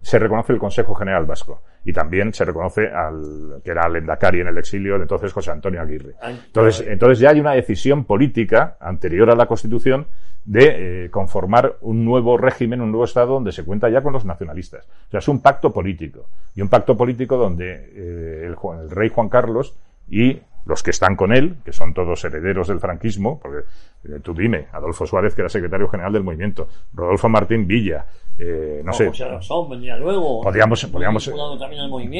se reconoce el Consejo General Vasco. Y también se reconoce al, que era el Endacari en el exilio, entonces José Antonio Aguirre. Entonces, entonces ya hay una decisión política anterior a la Constitución de eh, conformar un nuevo régimen, un nuevo Estado donde se cuenta ya con los nacionalistas. O sea, es un pacto político. Y un pacto político donde eh, el, el rey Juan Carlos y los que están con él, que son todos herederos del franquismo, porque eh, tú dime, Adolfo Suárez, que era secretario general del movimiento, Rodolfo Martín Villa, eh, no sé, José Razón vendría luego. Podríamos- podríamos-.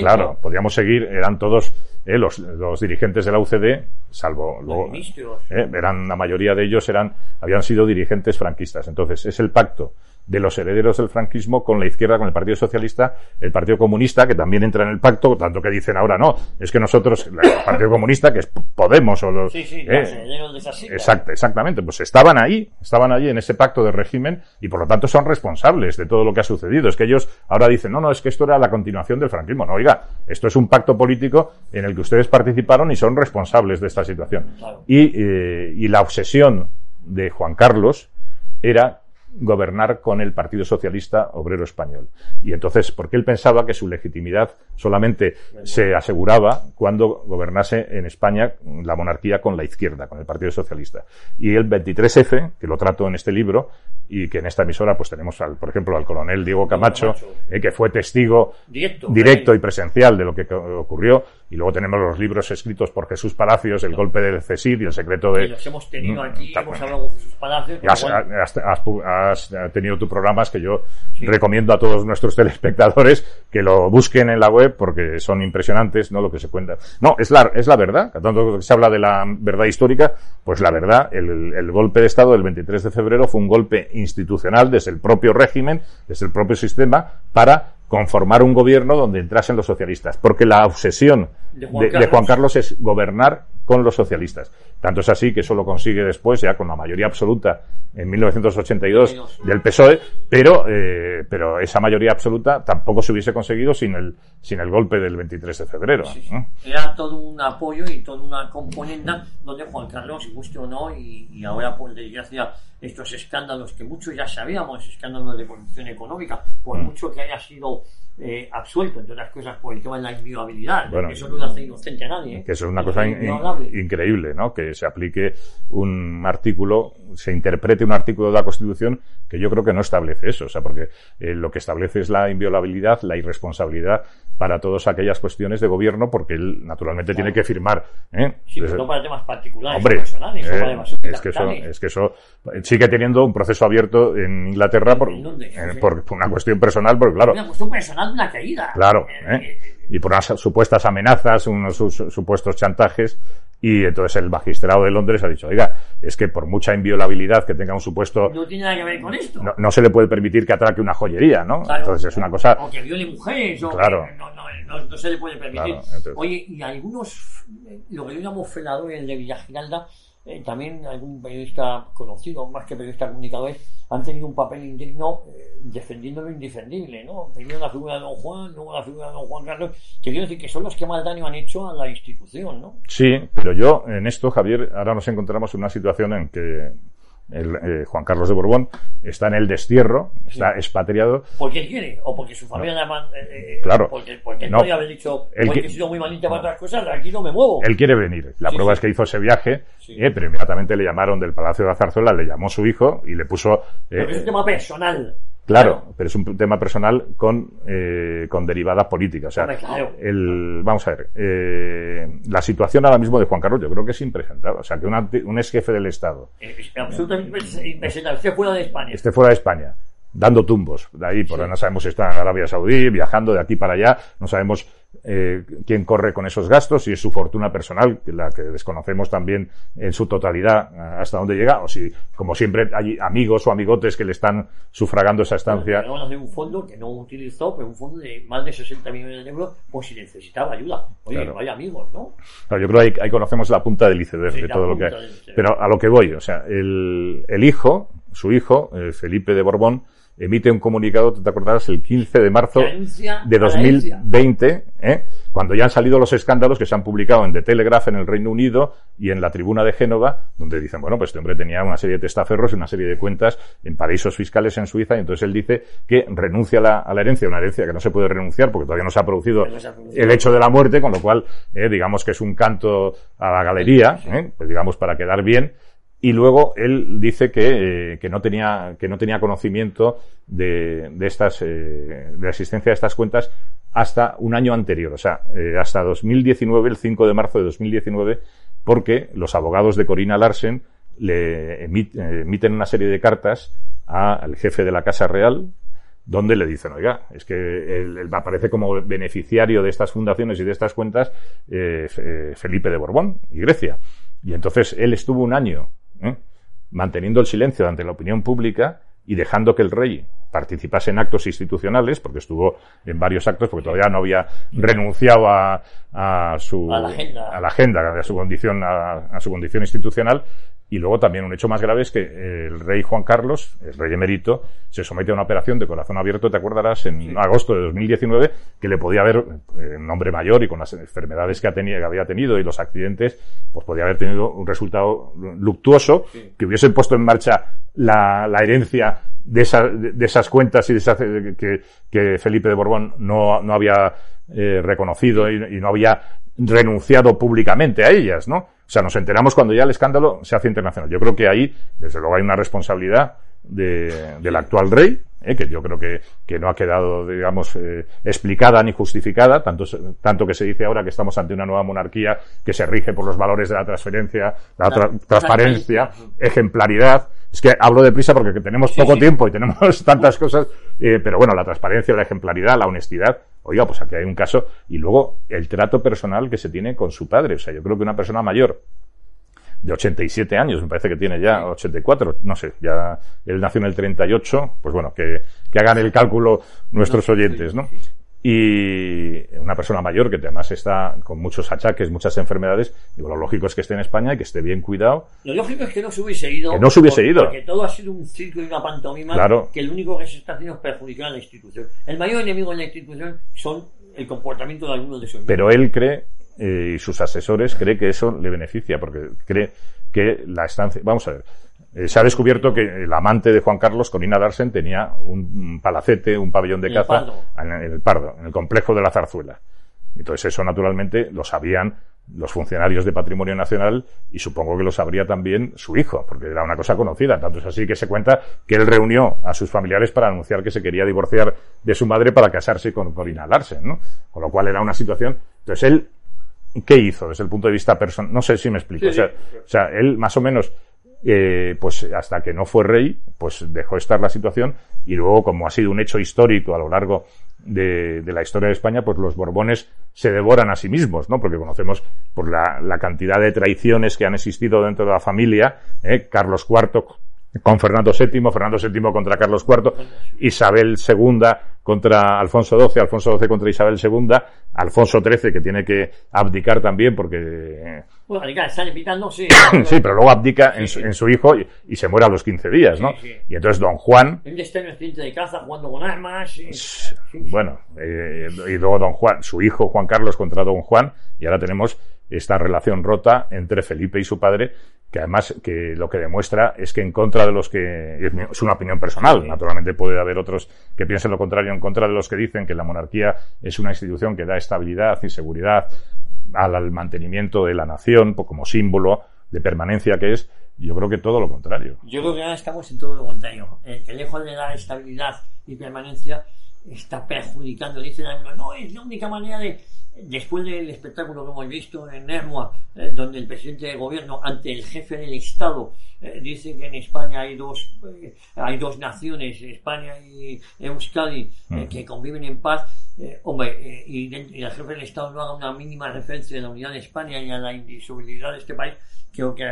Claro, podríamos seguir, eran todos eh, los, los dirigentes de la UCD, salvo luego, eh, eran la mayoría de ellos eran habían sido dirigentes franquistas. Entonces es el pacto de los herederos del franquismo con la izquierda, con el Partido Socialista, el Partido Comunista, que también entra en el pacto, tanto que dicen ahora no, es que nosotros, el Partido Comunista, que es Podemos o los... Sí, sí, eh, los herederos de esa sigla. Exacto, exactamente. Pues estaban ahí, estaban allí en ese pacto de régimen y por lo tanto son responsables de todo lo que ha sucedido. Es que ellos ahora dicen, no, no, es que esto era la continuación del franquismo. No, oiga, esto es un pacto político en el que ustedes participaron y son responsables de esta situación. Claro. Y, eh, y la obsesión de Juan Carlos era gobernar con el Partido Socialista Obrero Español. Y entonces, porque él pensaba que su legitimidad solamente se aseguraba cuando gobernase en España la monarquía con la izquierda, con el Partido Socialista. Y el 23F, que lo trato en este libro, y que en esta emisora pues tenemos, al, por ejemplo, al coronel Diego Camacho, eh, que fue testigo Directo. directo y presencial de lo que ocurrió. Y luego tenemos los libros escritos por Jesús Palacios, El golpe del CECID y El secreto de... Y los hemos tenido Mm, aquí, hemos hablado con Jesús Palacios. Has, has- has pu- has tenido tus programas que yo Sí. recomiendo a todos nuestros telespectadores que lo busquen en la web porque son impresionantes, ¿no? Lo que se cuenta. No, es la, es la verdad. Tanto que se habla de la verdad histórica, pues la verdad, el, el golpe de Estado del 23 de febrero fue un golpe institucional desde el propio régimen, desde el propio sistema, para conformar un gobierno donde entrasen los socialistas. Porque la obsesión De Juan de Juan Carlos. Carlos es gobernar con los socialistas. Tanto es así que eso lo consigue después, ya con la mayoría absoluta en 1982 del PSOE, pero, eh, pero esa mayoría absoluta tampoco se hubiese conseguido sin el, sin el golpe del 23 de febrero. Era todo un apoyo y toda una componenda donde Juan Carlos, guste o no, y, y ahora por desgracia estos escándalos que muchos ya sabíamos, escándalos de corrupción económica, por mm. mucho que haya sido eh, absuelto, entre otras cosas, por el tema de la inviolabilidad, que eso no hace inocente a nadie. ¿eh? Que eso es una cosa increíble, ¿no? Que se aplique un artículo, se interprete un artículo de la Constitución que yo creo que no establece eso, o sea, porque eh, lo que establece es la inviolabilidad, la irresponsabilidad para todas aquellas cuestiones de gobierno, porque él naturalmente tiene que firmar. ¿eh? Sí, pero no para temas particulares, hombre, es, que eso, es que eso sigue teniendo un proceso abierto en Inglaterra por, por, una cuestión personal, porque claro. Una cuestión personal de una caída. Claro, ¿eh? y por unas supuestas amenazas, unos supuestos chantajes, y entonces el magistrado de Londres ha dicho, oiga, es que por mucha inviolabilidad que tenga un supuesto... No tiene nada que ver con esto. No, se le puede permitir que atraque una joyería, ¿no? entonces es una cosa... O que viole mujeres, o claro. no, no, no, se le puede permitir. Oye, y algunos, lo que yo llamo feladores de Villa Giralda, eh, también algún periodista conocido, más que periodista comunicadores, han tenido un papel indigno eh, defendiendo lo indefendible, ¿no? Primero la figura de Don Juan, luego la figura de Don Juan Carlos, que quiero decir que son los que más daño han hecho a la institución, ¿no? Sí, pero yo en esto, Javier, ahora nos encontramos en una situación en que el, eh, Juan Carlos de Borbón está en el destierro, está expatriado. ¿Por qué quiere? ¿O porque su familia nada eh, eh, Claro. Porque, porque no, haber dicho, porque he sido muy malita para otras cosas, aquí no me muevo. Él quiere venir. La prueba es que hizo ese viaje, pero inmediatamente le llamaron del Palacio de la Zarzuela, le llamó su hijo y le puso. es un tema personal. Claro, pero es un tema personal con, eh, con derivada política. O sea, el, vamos a ver, eh, la situación ahora mismo de Juan Carlos yo creo que es impresentable. O sea, que un ex jefe del Estado. absolutamente impresentable. Esté fuera de España. Esté fuera de España. Dando tumbos. De ahí, porque no sabemos si está en Arabia Saudí, viajando de aquí para allá. No sabemos eh, quién corre con esos gastos, si es su fortuna personal, la que desconocemos también en su totalidad eh, hasta dónde llega, o si, como siempre, hay amigos o amigotes que le están sufragando esa estancia. Vamos a hacer un fondo que no utilizó, pero un fondo de más de 60 millones de euros, por si necesitaba ayuda. Oye, no hay amigos, ¿no? yo creo que ahí, conocemos la punta del iceberg de todo lo que hay. Pero a lo que voy, o sea, el, el hijo, su hijo, eh, Felipe de Borbón, emite un comunicado, te acordarás, el 15 de marzo de 2020, ¿eh? cuando ya han salido los escándalos que se han publicado en The Telegraph en el Reino Unido y en la Tribuna de Génova, donde dicen, bueno, pues este hombre tenía una serie de testaferros y una serie de cuentas en paraísos fiscales en Suiza, y entonces él dice que renuncia a la, a la herencia, una herencia que no se puede renunciar porque todavía no se ha producido el hecho de la muerte, con lo cual, eh, digamos que es un canto a la galería, ¿eh? pues digamos para quedar bien, y luego él dice que, eh, que, no tenía que no tenía conocimiento de, de estas eh, de la existencia de estas cuentas hasta un año anterior, o sea, eh, hasta 2019, el 5 de marzo de 2019, porque los abogados de Corina Larsen le emiten una serie de cartas al jefe de la Casa Real, donde le dicen, oiga, es que él, aparece como beneficiario de estas fundaciones y de estas cuentas Felipe de Borbón y Grecia. Y entonces él estuvo un año ¿eh? manteniendo el silencio ante la opinión pública y dejando que el rey participase en actos institucionales, porque estuvo en varios actos, porque todavía no había renunciado a, su a la agenda, a, la agenda, a su condición, a, su condición institucional, y luego también un hecho más grave es que el rey Juan Carlos, el rey emérito, se somete a una operación de corazón abierto, te acordarás, en agosto de 2019, que le podía haber, eh, un hombre mayor y con las enfermedades que, había tenido y los accidentes, pues podía haber tenido un resultado luctuoso, que hubiese puesto en marcha la, herencia de, esas cuentas y de esas, que, que, Felipe de Borbón no, no había eh, reconocido y, y no había renunciado públicamente a ellas, ¿no? O sea, nos enteramos cuando ya el escándalo se hace internacional. Yo creo que ahí, desde luego, hay una responsabilidad de, del actual rey, eh, que yo creo que, que, no ha quedado, digamos, eh, explicada ni justificada, tanto, tanto que se dice ahora que estamos ante una nueva monarquía que se rige por los valores de la transferencia, la, transparencia, ejemplaridad. Es que hablo deprisa porque tenemos poco tiempo y tenemos tantas cosas, eh, pero bueno, la transparencia, la ejemplaridad, la honestidad, oiga, pues aquí hay un caso. Y luego el trato personal que se tiene con su padre. O sea, yo creo que una persona mayor de 87 años, me parece que tiene ya 84, no sé, ya él nació en el 38, pues bueno, que, que hagan el cálculo nuestros oyentes, ¿no? Y una persona mayor que además está con muchos achaques, muchas enfermedades, digo, lo lógico es que esté en España y que esté bien cuidado. Lo lógico es que no se hubiese ido. Que no se hubiese ido. Porque todo ha sido un circo y una pantomima Claro. que lo único que se está haciendo es perjudicar a la institución. El mayor enemigo de la institución son el comportamiento de algunos de sus miembros. Pero él cree, eh, y sus asesores, cree que eso le beneficia, porque cree que la estancia. Vamos a ver. Eh, se ha descubierto que el amante de Juan Carlos, Corina Darsen, tenía un, palacete, un pabellón de el caza en, en el Pardo, en el complejo de la Zarzuela. Entonces eso naturalmente lo sabían los funcionarios de Patrimonio Nacional y supongo que lo sabría también su hijo, porque era una cosa conocida. Tanto es así que se cuenta que él reunió a sus familiares para anunciar que se quería divorciar de su madre para casarse con Corina Larsen, ¿no? Con lo cual era una situación. Entonces él, ¿qué hizo desde el punto de vista personal? No sé si me explico. Sí, o, sea, sí. o sea, él más o menos, eh, pues hasta que no fue rey, pues dejó estar la situación y luego, como ha sido un hecho histórico a lo largo de, la historia de España, pues los Borbones se devoran a sí mismos, ¿no? Porque conocemos por la, la cantidad de traiciones que han existido dentro de la familia, ¿eh? Carlos IV con Fernando VII, Fernando VII contra Carlos IV, Isabel II contra Alfonso XII, Alfonso XII contra Isabel II, Alfonso XIII que tiene que abdicar también porque eh, Bueno, invitando, sí. sí, pero luego abdica en, su, sí. en su hijo y, y se muere a los 15 días, ¿no? Sí. Y entonces don Juan, Él está en el accidente de caza jugando con armas. y- bueno, eh, y luego don Juan, su hijo Juan Carlos contra don Juan, y ahora tenemos esta relación rota entre Felipe y su padre, que además que lo que demuestra es que en contra de los que, es una opinión personal, naturalmente puede haber otros que piensen lo contrario, en contra de los que dicen que la monarquía es una institución que da estabilidad y seguridad al, mantenimiento de la nación, pues como símbolo de permanencia que es, yo creo que todo lo contrario. Yo creo que ahora estamos en todo lo contrario. Que lejos de dar estabilidad y permanencia está perjudicando. Dicen algunos, no, es la única manera de. Después del espectáculo que hemos visto en Nermoa, eh, donde el presidente de gobierno, ante el jefe del Estado, eh, dice que en España hay dos, eh, hay dos naciones, España y Euskadi, eh, que conviven en paz. eh, hombre, eh, y, y el jefe del Estado no haga una mínima referencia a la unidad de España y a la indisolubilidad de este país, creo que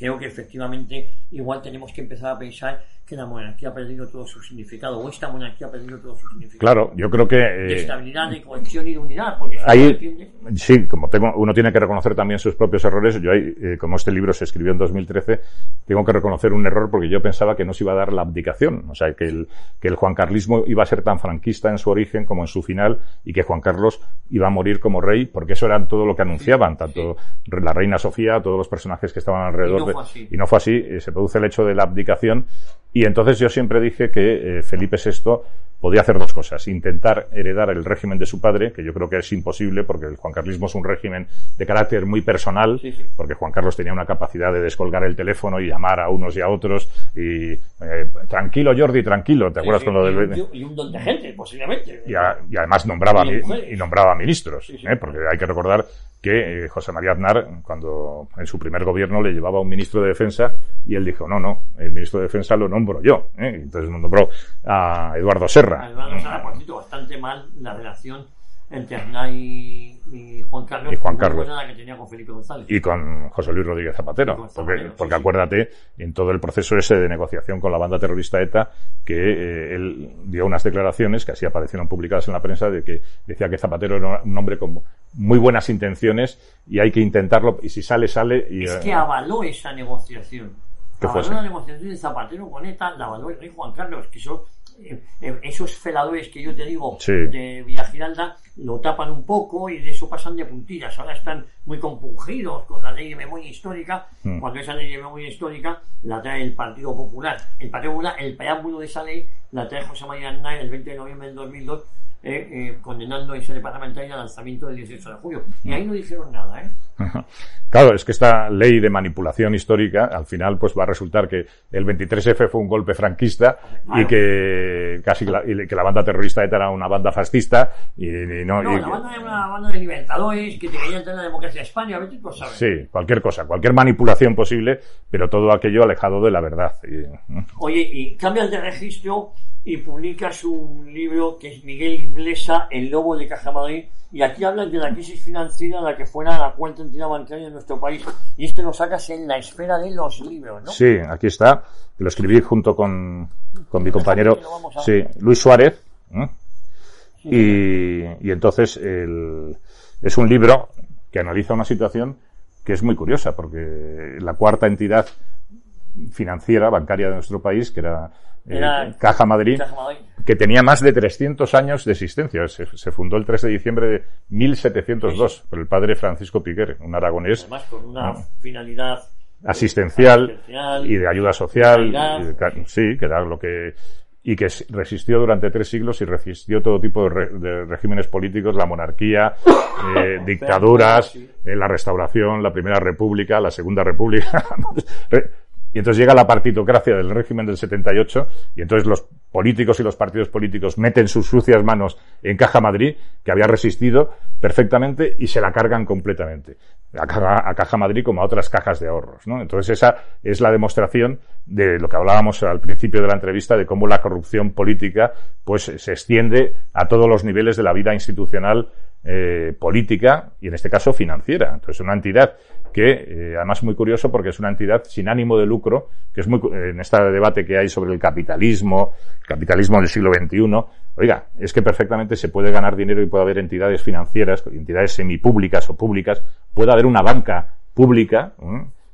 creo que efectivamente igual tenemos que empezar a pensar que la monarquía ha perdido todo su significado, o esta monarquía ha perdido todo su significado. Claro, yo creo que... De eh, estabilidad, de cohesión y de unidad, porque no Ahí, sí, como tengo, uno tiene que reconocer también sus propios errores. Yo ahí, eh, como este libro se escribió en 2013, tengo que reconocer un error porque yo pensaba que no se iba a dar la abdicación. O sea, que el, que el Juan Carlismo iba a ser tan franquista en su origen como en su final y que Juan Carlos iba a morir como rey, porque eso era todo lo que anunciaban, tanto la reina Sofía, todos los personajes que estaban alrededor. no de- fue así. y no fue así, eh, se produce el hecho de la abdicación y entonces yo siempre dije que eh, Felipe VI podía hacer dos cosas, intentar heredar el régimen de su padre, que yo creo que es imposible porque el juancarlismo es un régimen de carácter muy personal, Sí, sí. porque Juan Carlos tenía una capacidad de descolgar el teléfono y llamar a unos y a otros y eh, tranquilo Jordi, tranquilo, ¿te acuerdas con lo y, del... y un don de gente, posiblemente. Y, a- y además nombraba, Y y nombraba ministros. ¿eh? porque hay que recordar que eh, José María Aznar, cuando en su primer gobierno le llevaba un ministro de Defensa, y él dijo, no, no, el ministro de Defensa lo nombro yo. Entonces nombró a Eduardo Serra. Además, nos cierto, bastante mal la relación entre Aznar y, y Juan Carlos. Y Juan Carlos. la que tenía con Felipe González. y con José Luis Rodríguez Zapatero. Y con Porque, Zapatero, sí, porque sí. acuérdate, en todo el proceso ese de negociación con la banda terrorista ETA, que eh, él dio unas declaraciones que así aparecieron publicadas en la prensa de que decía que Zapatero era un hombre con muy buenas intenciones y hay que intentarlo y si sale, sale. Y, es eh, que avaló esa negociación. ¿Qué fue Avaló eso? la negociación de Zapatero con ETA, la avaló el rey Juan Carlos, que eh, esos feladores que yo te digo Sí. de Villa Giralda lo tapan un poco y de eso pasan de puntillas. Ahora están muy compungidos con la ley de memoria histórica, Mm. cuando esa ley de memoria histórica la trae el Partido Popular. El Partido Popular, el preámbulo de esa ley, la trae José María Aznar el 20 de noviembre del 2002, eh, eh, condenando ese parlamentario al lanzamiento del 18 de julio. Y ahí no dijeron nada, ¿eh? Claro, es que esta ley de manipulación histórica, al final, pues va a resultar que el 23F fue un golpe franquista y que casi la, y que la banda terrorista ETA era una banda fascista y, y no, No, y la banda era una banda de libertadores que te querían tener la democracia de España, a ver tú sabes. Sí, cualquier cosa, cualquier manipulación posible, pero todo aquello alejado de la verdad. Oye, y cambias de registro y publicas un libro que es Miguel Inglesa, El Lobo de Caja Madrid, y aquí hablas de la crisis financiera en la que fuera la cuarta entidad bancaria de nuestro país. Y esto lo sacas en la esfera de los libros, ¿no? Sí, aquí está. Lo escribí junto con, con mi compañero sí, Luis Suárez. ¿eh? Y, y entonces el, es un libro que analiza una situación que es muy curiosa, porque la cuarta entidad financiera, bancaria de nuestro país, que era, eh, Era Caja, Madrid, Caja Madrid. que tenía más de 300 años de existencia. Se, se fundó el 3 de diciembre de 1702 por el padre Francisco Piquer, un aragonés Además, con una finalidad asistencial asistencial, y de ayuda social, y de sí, que era lo que y que resistió durante tres siglos y resistió todo tipo de, re- de regímenes políticos, la monarquía, eh, dictaduras, eh, la restauración, la primera república, la segunda república. Re- y entonces llega la partitocracia del régimen del 78 y entonces los políticos y los partidos políticos meten sus sucias manos en Caja Madrid, que había resistido perfectamente y se la cargan completamente. A Caja, Madrid como a otras cajas de ahorros. ¿no? Entonces esa es la demostración de lo que hablábamos al principio de la entrevista, de cómo la corrupción política pues se extiende a todos los niveles de la vida institucional eh, política y en este caso financiera. Entonces una entidad que eh, además muy curioso porque es una entidad sin ánimo de lucro, que es muy en este debate que hay sobre el capitalismo, capitalismo del siglo XXI, oiga, es que perfectamente se puede ganar dinero y puede haber entidades financieras, entidades semipúblicas o públicas, puede haber una banca pública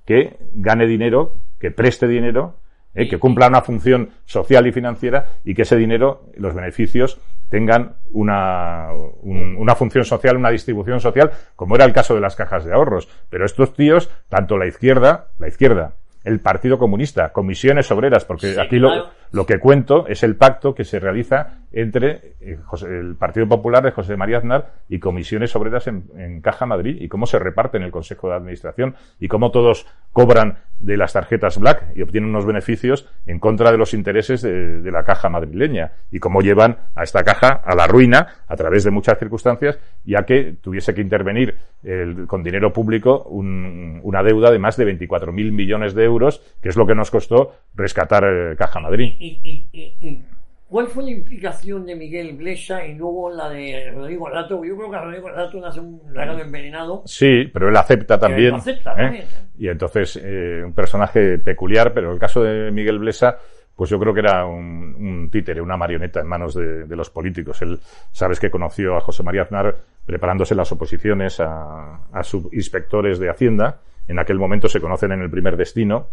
que gane dinero, que preste dinero ¿eh? que cumpla una función social y financiera y que ese dinero, los beneficios, tengan una, un- una función social, una distribución social, como era el caso de las cajas de ahorros. Pero estos tíos, tanto la izquierda, la izquierda, el Partido Comunista, comisiones obreras, porque Sí, aquí lo, claro. lo que cuento es el pacto que se realiza entre eh, José- el Partido Popular de José María Aznar y comisiones obreras en, en Caja Madrid y cómo se reparten el Consejo de Administración y cómo todos cobran de las tarjetas Black y obtienen unos beneficios en contra de los intereses de, la caja madrileña y cómo llevan a esta caja a la ruina a través de muchas circunstancias ya que tuviese que intervenir el- con dinero público un- una deuda de más de 24.000 millones de euros que es lo que nos costó rescatar eh, Caja Madrid. ¿Y, y, y, y cuál fue la implicación de Miguel Blesa y luego la de Rodrigo Rato? Yo creo que Rodrigo Rato nace un dragón envenenado. Sí, pero él acepta también. acepta ¿eh? también. Y entonces, eh, un personaje peculiar, pero el caso de Miguel Blesa, pues yo creo que era un, un títere, una marioneta en manos de, de los políticos. Él, sabes que conoció a José María Aznar preparándose las oposiciones a, a subinspectores de Hacienda. En aquel momento se conocen en el primer destino,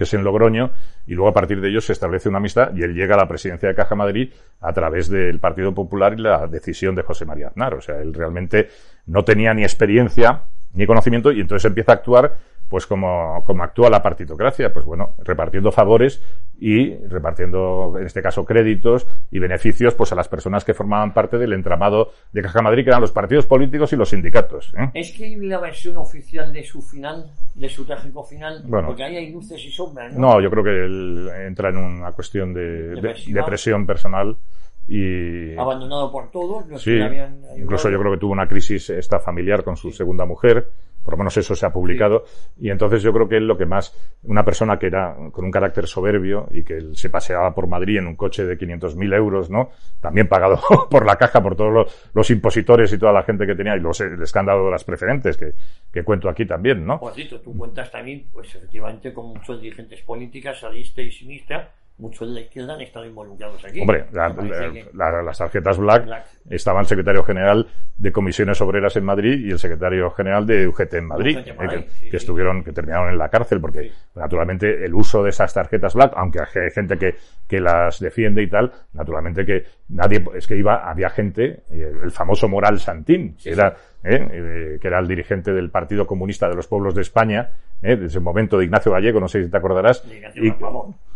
que es en Logroño, y luego a partir de ellos se establece una amistad y él llega a la presidencia de Caja Madrid a través del Partido Popular y la decisión de José María Aznar. O sea, él realmente no tenía ni experiencia ni conocimiento y entonces empieza a actuar pues como, como actúa la partitocracia, pues bueno, repartiendo favores y repartiendo, en este caso, créditos y beneficios pues a las personas que formaban parte del entramado de Caja Madrid, que eran los partidos políticos y los sindicatos. ¿eh? Es que hay la versión oficial de su final, de su trágico final, Bueno. porque ahí hay luces y sombras, ¿no? No, yo creo que él entra en una cuestión de, de- Depresiva. depresión personal y Abandonado por todos los sí, que habían incluso yo creo que tuvo una crisis esta familiar con su segunda mujer, por lo menos eso se ha publicado y entonces yo creo que él lo que más una persona que era con un carácter soberbio y que se paseaba por Madrid en un coche de 500.000 euros, ¿no? También pagado por la caja por todos los, los impositores y toda la gente que tenía y los, el escándalo de las preferentes que, que cuento aquí también, ¿no? Cierto, tú cuentas también, pues efectivamente, con muchos dirigentes políticos, a diestra y sinistra, muchos de la izquierda han estado involucrados aquí. Hombre, la- Me parece la- que- la- las tarjetas Black, Black. estaba el secretario general de comisiones obreras en Madrid y el secretario general de UGT en Madrid, UGT eh, Madrid, que, sí, que sí. estuvieron, que terminaron en la cárcel, porque Sí. naturalmente el uso de esas tarjetas Black, aunque hay gente que, que las defiende y tal, naturalmente que nadie, es que iba, había gente, eh, el famoso Moral Santín, que era, eh, eh, que era el dirigente del Partido Comunista de los Pueblos de España, eh, desde el momento de Ignacio Gallego, no sé si te acordarás, y,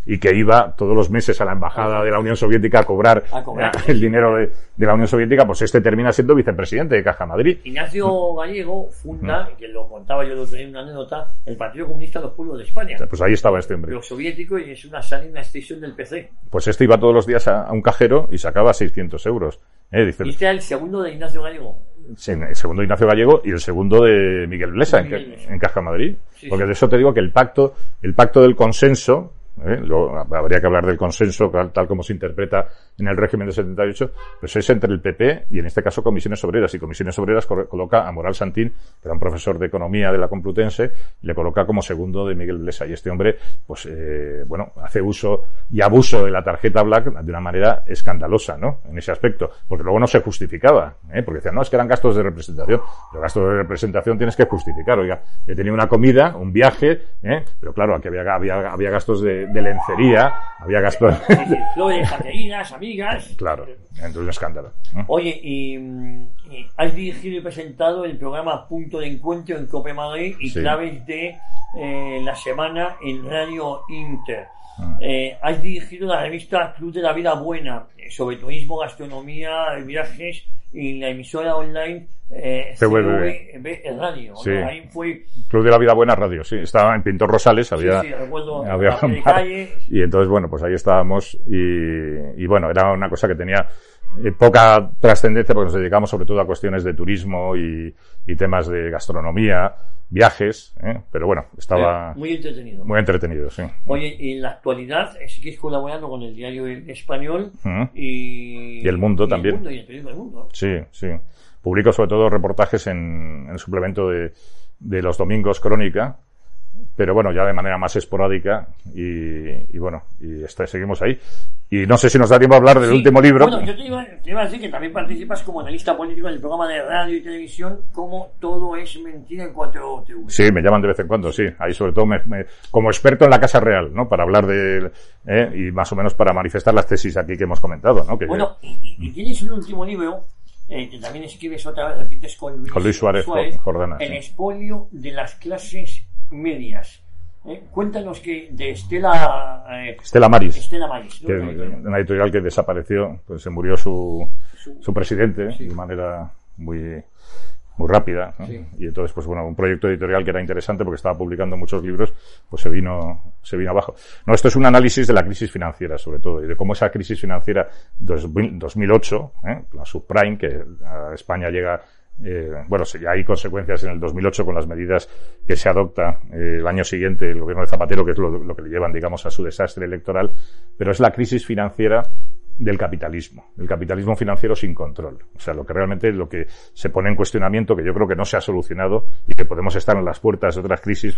y que iba todos los meses a la embajada de la Unión Soviética a cobrar, A cobrar. eh, el dinero de, de la Unión Soviética, pues este termina siendo vicepresidente de Caja Madrid. Ignacio Gallego funda, que lo contaba yo lo tenía una anécdota, el Partido Comunista de los Pueblos de España. Pues ahí estaba este hombre. Lo soviético y es una salida, una extensión del PC. Pues este iba todos los días a, a un cajero y sacaba 600 euros. Eh, dice, Y este era el segundo de Ignacio Gallego. Sí, el segundo de Ignacio Gallego y el segundo de Miguel Blesa en, en Caja Madrid. Sí, Porque de eso te digo que el pacto, el pacto del consenso, ¿eh? Luego, habría que hablar del consenso, tal, como se interpreta en el régimen de 78, pues es entre el PP y en este caso Comisiones Obreras. Y Comisiones Obreras coloca a Moral Santín, que era un profesor de economía de la Complutense, le coloca como segundo de Miguel Blesa. Y este hombre, pues, eh, bueno, hace uso y abuso de la tarjeta Black de una manera escandalosa, ¿no? En ese aspecto. Porque luego no se justificaba, ¿eh? Porque decían, no, es que eran gastos de representación. Los gastos de representación tienes que justificar. Oiga, he tenido una comida, un viaje, ¿eh? Pero claro, aquí había, había, había gastos de, de lencería, había gastos... flores, amigas... Claro, entonces un escándalo. Oye, y, has dirigido y presentado el programa Punto de Encuentro en Cope Madrid y claves de eh, la semana en Radio Inter. Ah. Eh, has dirigido la revista Club de la Vida Buena sobre turismo, gastronomía, viajes y la emisora online eh, CVB Radio. Sí. Ahí fue... Club de la Vida Buena Radio, sí. Estaba en Pintor Rosales, había, sí, sí, recuerdo había calle. y entonces bueno, pues ahí estábamos y, y bueno, era una cosa que tenía eh, poca trascendencia porque nos dedicamos sobre todo a cuestiones de turismo y, y temas de gastronomía, viajes, ¿eh? pero bueno, estaba muy entretenido. Muy entretenido, sí. Oye, y en la actualidad eh, sigues colaborando con el diario español y, y, el mundo también. El mundo y el periódico del mundo. Sí, sí. Publico sobre todo reportajes en, en el suplemento de, de los domingos Crónica, pero bueno, ya de manera más esporádica y, y bueno, y está, seguimos ahí. Y no sé si nos da tiempo a hablar del último libro. Bueno, yo te iba, te iba, a decir que también participas como analista político en el programa de radio y televisión como Todo es Mentira en 4TV. Sí, me llaman de vez en cuando, sí. Ahí sobre todo me, como experto en la Casa Real, ¿no? Para hablar de... Eh, y más o menos para manifestar las tesis aquí que hemos comentado, ¿no? Que bueno, y, tienes un último libro eh, que también escribes otra vez, repites con Luis, con Luis Suárez, Jordana. El expolio de las clases medias. Eh, cuéntanos que de Estela eh, Estela Maris, Estela Maris que, una editorial que desapareció, pues se murió su, su, presidente de manera muy muy rápida y entonces pues bueno un proyecto editorial que era interesante porque estaba publicando muchos libros pues se vino se vino abajo. No esto es un análisis de la crisis financiera sobre todo y de cómo esa crisis financiera 2008 ¿eh? la subprime que a España llega eh, bueno, ya hay consecuencias en el 2008 con las medidas que se adopta eh, el año siguiente el gobierno de Zapatero, que es lo, lo, que le llevan, digamos, a su desastre electoral, pero es la crisis financiera del capitalismo, del capitalismo financiero sin control. O sea, lo que realmente lo que se pone en cuestionamiento, que yo creo que no se ha solucionado y que podemos estar en las puertas de otras crisis,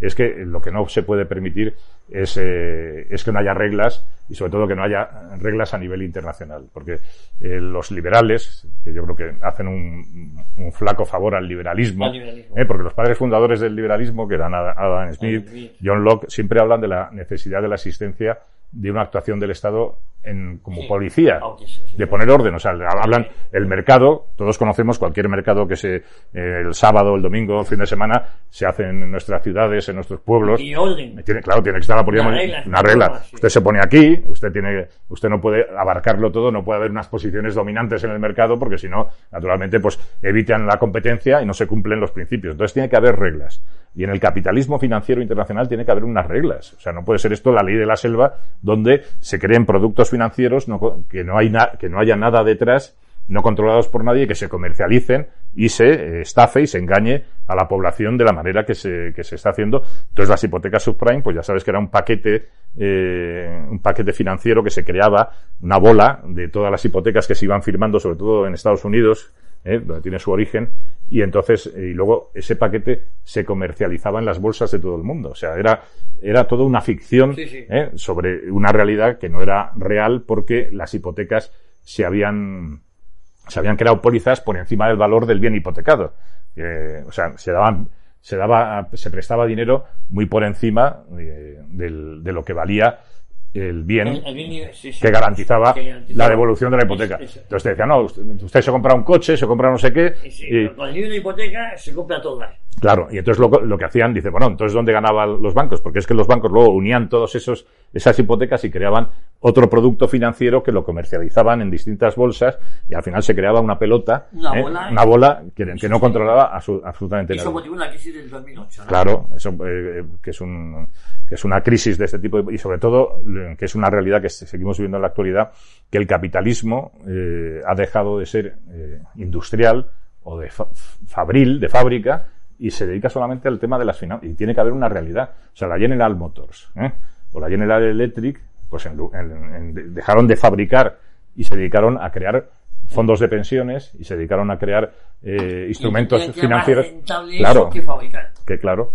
es que lo que no se puede permitir es, eh, es que no haya reglas y sobre todo que no haya reglas a nivel internacional. Porque eh, los liberales, que yo creo que hacen un, un flaco favor al liberalismo, eh, porque los padres fundadores del liberalismo, que eran Adam Smith, John Locke, siempre hablan de la necesidad de la existencia de una actuación del Estado en, como policía, de poner orden. O sea, hablan el mercado, todos conocemos cualquier mercado que se, eh, el sábado, el domingo, el fin de semana, se hace en nuestras ciudades, en nuestros pueblos. Y orden. Tiene, claro, tiene que estar la policía, una regla. Usted se pone aquí, usted tiene, usted no puede abarcarlo todo, no puede haber unas posiciones dominantes en el mercado, porque si no, naturalmente, pues evitan la competencia y no se cumplen los principios. Entonces tiene que haber reglas. Y en el capitalismo financiero internacional tiene que haber unas reglas. O sea, no puede ser esto la ley de la selva donde se creen productos financieros que, no hay que no haya nada detrás, no controlados por nadie, que se comercialicen y se eh, estafe y se engañe a la población de la manera que se, que se está haciendo. Entonces las hipotecas subprime, pues ya sabes que era un paquete, eh, un paquete financiero que se creaba, una bola de todas las hipotecas que se iban firmando, sobre todo en Estados Unidos, ¿eh? donde tiene su origen, y entonces, y luego ese paquete se comercializaba en las bolsas de todo el mundo. O sea, era, era toda una ficción ¿eh? sobre una realidad que no era real porque las hipotecas se habían, se habían creado pólizas por encima del valor del bien hipotecado. o sea, se daban, se daba, se prestaba dinero muy por encima de, de lo que valía el bien, que, garantizaba la devolución de la hipoteca. Entonces te decían, no, usted, se compra un coche, se compra no sé qué. y, con el de hipoteca se compra todas. Claro, y entonces lo, lo, que hacían, dice, bueno, entonces ¿dónde ganaban los bancos? Porque es que los bancos luego unían esos, esas hipotecas y creaban otro producto financiero que lo comercializaban en distintas bolsas y al final se creaba una pelota, una ¿eh? bola, una bola que, que no controlaba absolutamente nada. Eso motivó la crisis del 2008. Claro, eso, eh, que es un, que es una crisis de este tipo y sobre todo que es una realidad que seguimos viviendo en la actualidad, que el capitalismo eh, ha dejado de ser eh, industrial o de fabril, de fábrica, y se dedica solamente al tema de las finanzas. Y tiene que haber una realidad. O sea, la General Motors, ¿eh? o la General Electric, pues dejaron de fabricar y se dedicaron a crear fondos de pensiones y se dedicaron a crear eh, instrumentos financieros. Claro, que, que claro.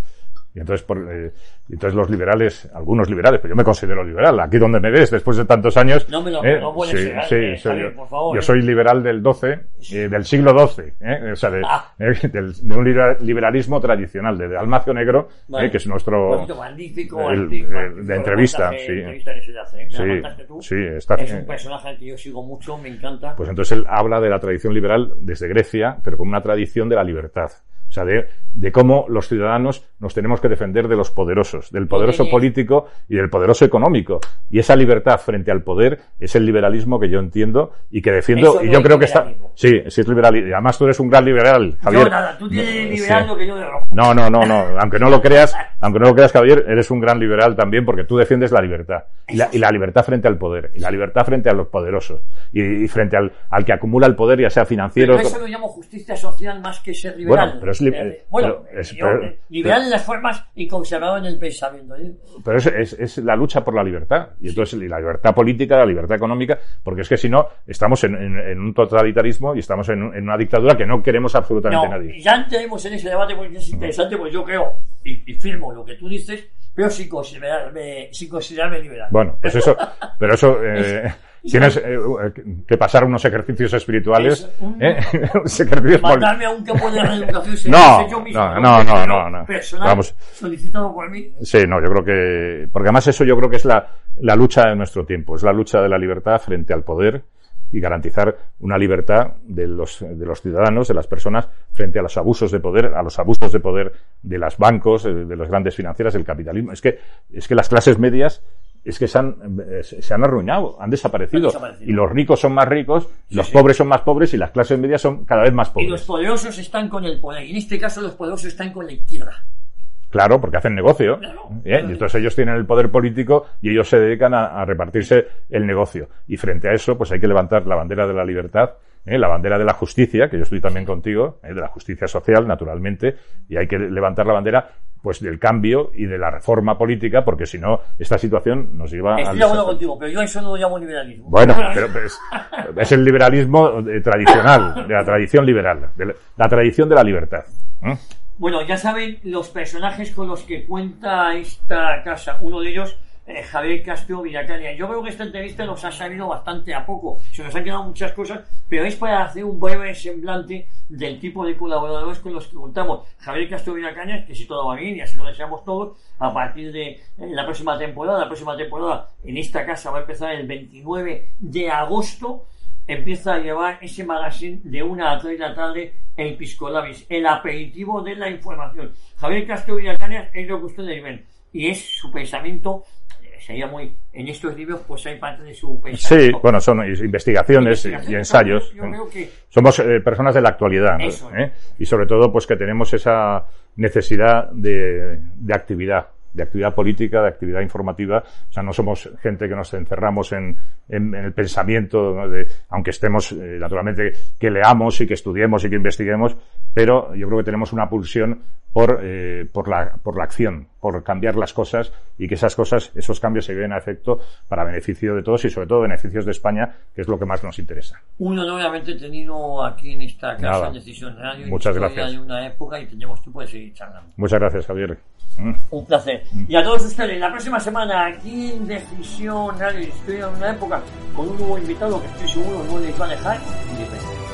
Y entonces, por, eh, entonces los liberales, algunos liberales, pero yo me considero liberal, aquí donde me ves, después de tantos años. No me lo eh, no sí, ser, sí, eh, soy, yo, por favor, yo soy liberal del 12, eh, del siglo XII, eh, o sea, de, ah. Eh, del, de, un liberalismo tradicional, de, de Almacio Negro, vale. que es nuestro. magnífico, el, el, de entrevista, sí. Entrevista que se hace, sí, tú, sí, está, es un personaje que yo sigo mucho, me encanta. Pues entonces él habla de la tradición liberal desde Grecia, pero como una tradición de la libertad. O sea, de, de, cómo los ciudadanos nos tenemos que defender de los poderosos, del poderoso político y del poderoso económico. Y esa libertad frente al poder es el liberalismo que yo entiendo y que defiendo. Y no yo creo que está. Sí, sí es liberal. Y además tú eres un gran liberal, Javier. Yo nada, tú tienes liberal Sí. lo que yo de rojo. No, no, no, no. Aunque no lo creas, aunque no lo creas, Javier, eres un gran liberal también porque tú defiendes la libertad. Y la, y la libertad frente al poder. Y la libertad frente a los poderosos. Y, y frente al, al que acumula el poder, ya sea financiero. Pero eso lo llamo justicia social más que ser liberal. Bueno, pero es li- Eh, bueno, pero es- yo, pero- eh, liberal en las formas y conservador en el pensamiento. ¿eh? Pero es, es, es la lucha por la libertad. Y entonces la libertad política, la libertad económica, porque es que si no, estamos en, en- en un totalitarismo y estamos en, en una dictadura que no queremos absolutamente No, nadie. ya entremos en ese debate porque es interesante, porque yo creo y, y firmo lo que tú dices, pero sin considerarme, sin considerarme liberal. Bueno, pues eso, pero eso, eh, tienes eh, que pasar unos ejercicios espirituales, Es un- ¿eh? Unos ejercicios Mandarme a un campo de reeducación No, dice yo mismo, no, ¿no? no, no, no, no. Personal, Vamos. solicitado por mí. Sí, no, yo creo que, porque además eso yo creo que es la, la lucha de nuestro tiempo, es la lucha de la libertad frente al poder y garantizar una libertad de los, de los ciudadanos, de las personas, frente a los abusos de poder, a los abusos de poder de los bancos, eh, de las grandes financieras, del capitalismo. Es que, es que las clases medias es que se han, eh, se han arruinado, han desaparecido. Han desaparecido. Y los ricos son más ricos, Sí, los sí. pobres son más pobres y las clases medias son cada vez más Y pobres. los poderosos están con el poder. Y en este caso los poderosos están con la izquierda. Claro, porque hacen negocio. ¿eh? Y entonces ellos tienen el poder político y ellos se dedican a, a repartirse el negocio. Y frente a eso, pues hay que levantar la bandera de la libertad, ¿eh? la bandera de la justicia, que yo estoy también contigo, ¿eh? de la justicia social, naturalmente, y hay que levantar la bandera pues del cambio y de la reforma política, porque si no, esta situación nos lleva Estoy de acuerdo contigo, pero yo a eso no lo llamo liberalismo. Bueno, pero es, es el liberalismo eh, tradicional, de la tradición liberal, de la, la tradición de la libertad. ¿eh? Bueno, ya saben los personajes con los que cuenta esta casa. Uno de ellos, eh, Javier Castro Villacaña. Yo creo que esta entrevista nos ha salido bastante a poco. Se nos han quedado muchas cosas, pero es para hacer un breve semblante del tipo de colaboradores con los que contamos. Javier Castro Villacaña, que si todo va bien y así lo deseamos todos, a partir de eh, la próxima temporada, la próxima temporada en esta casa va a empezar el 29 de agosto empieza a llevar ese magazine de una a tres de la tarde el Pisco Labis, el aperitivo de la información. Javier Castro Villacañas es lo que ustedes ven y es su pensamiento, eh, sería muy, en estos libros pues hay parte de su Sí, pensamiento. bueno, son investigaciones y- ensayos. Yo creo que Somos eh, personas de la actualidad, ¿no? Eso. ¿Eh? Y sobre todo, pues que tenemos esa necesidad de, de actividad, de actividad política, de actividad informativa. O sea, no somos gente que nos encerramos en, en, el pensamiento, ¿no? de, aunque estemos, eh, naturalmente, que leamos y que estudiemos y que investiguemos, pero yo creo que tenemos una pulsión por, eh, por, la, por la acción, por cambiar las cosas y que esas cosas, esos cambios se lleven a efecto para beneficio de todos y sobre todo beneficios de España, que es lo que más nos interesa. un honor haberte tenido aquí en esta casa Nada. en Decisión Radio, Muchas gracias. de una época y tendremos tiempo de seguir charlando. Muchas gracias, Javier. Mm. Un placer. Y a todos ustedes, la próxima semana aquí en Decisión Radio Historia de una época con un nuevo invitado que estoy seguro no les va a dejar de ver.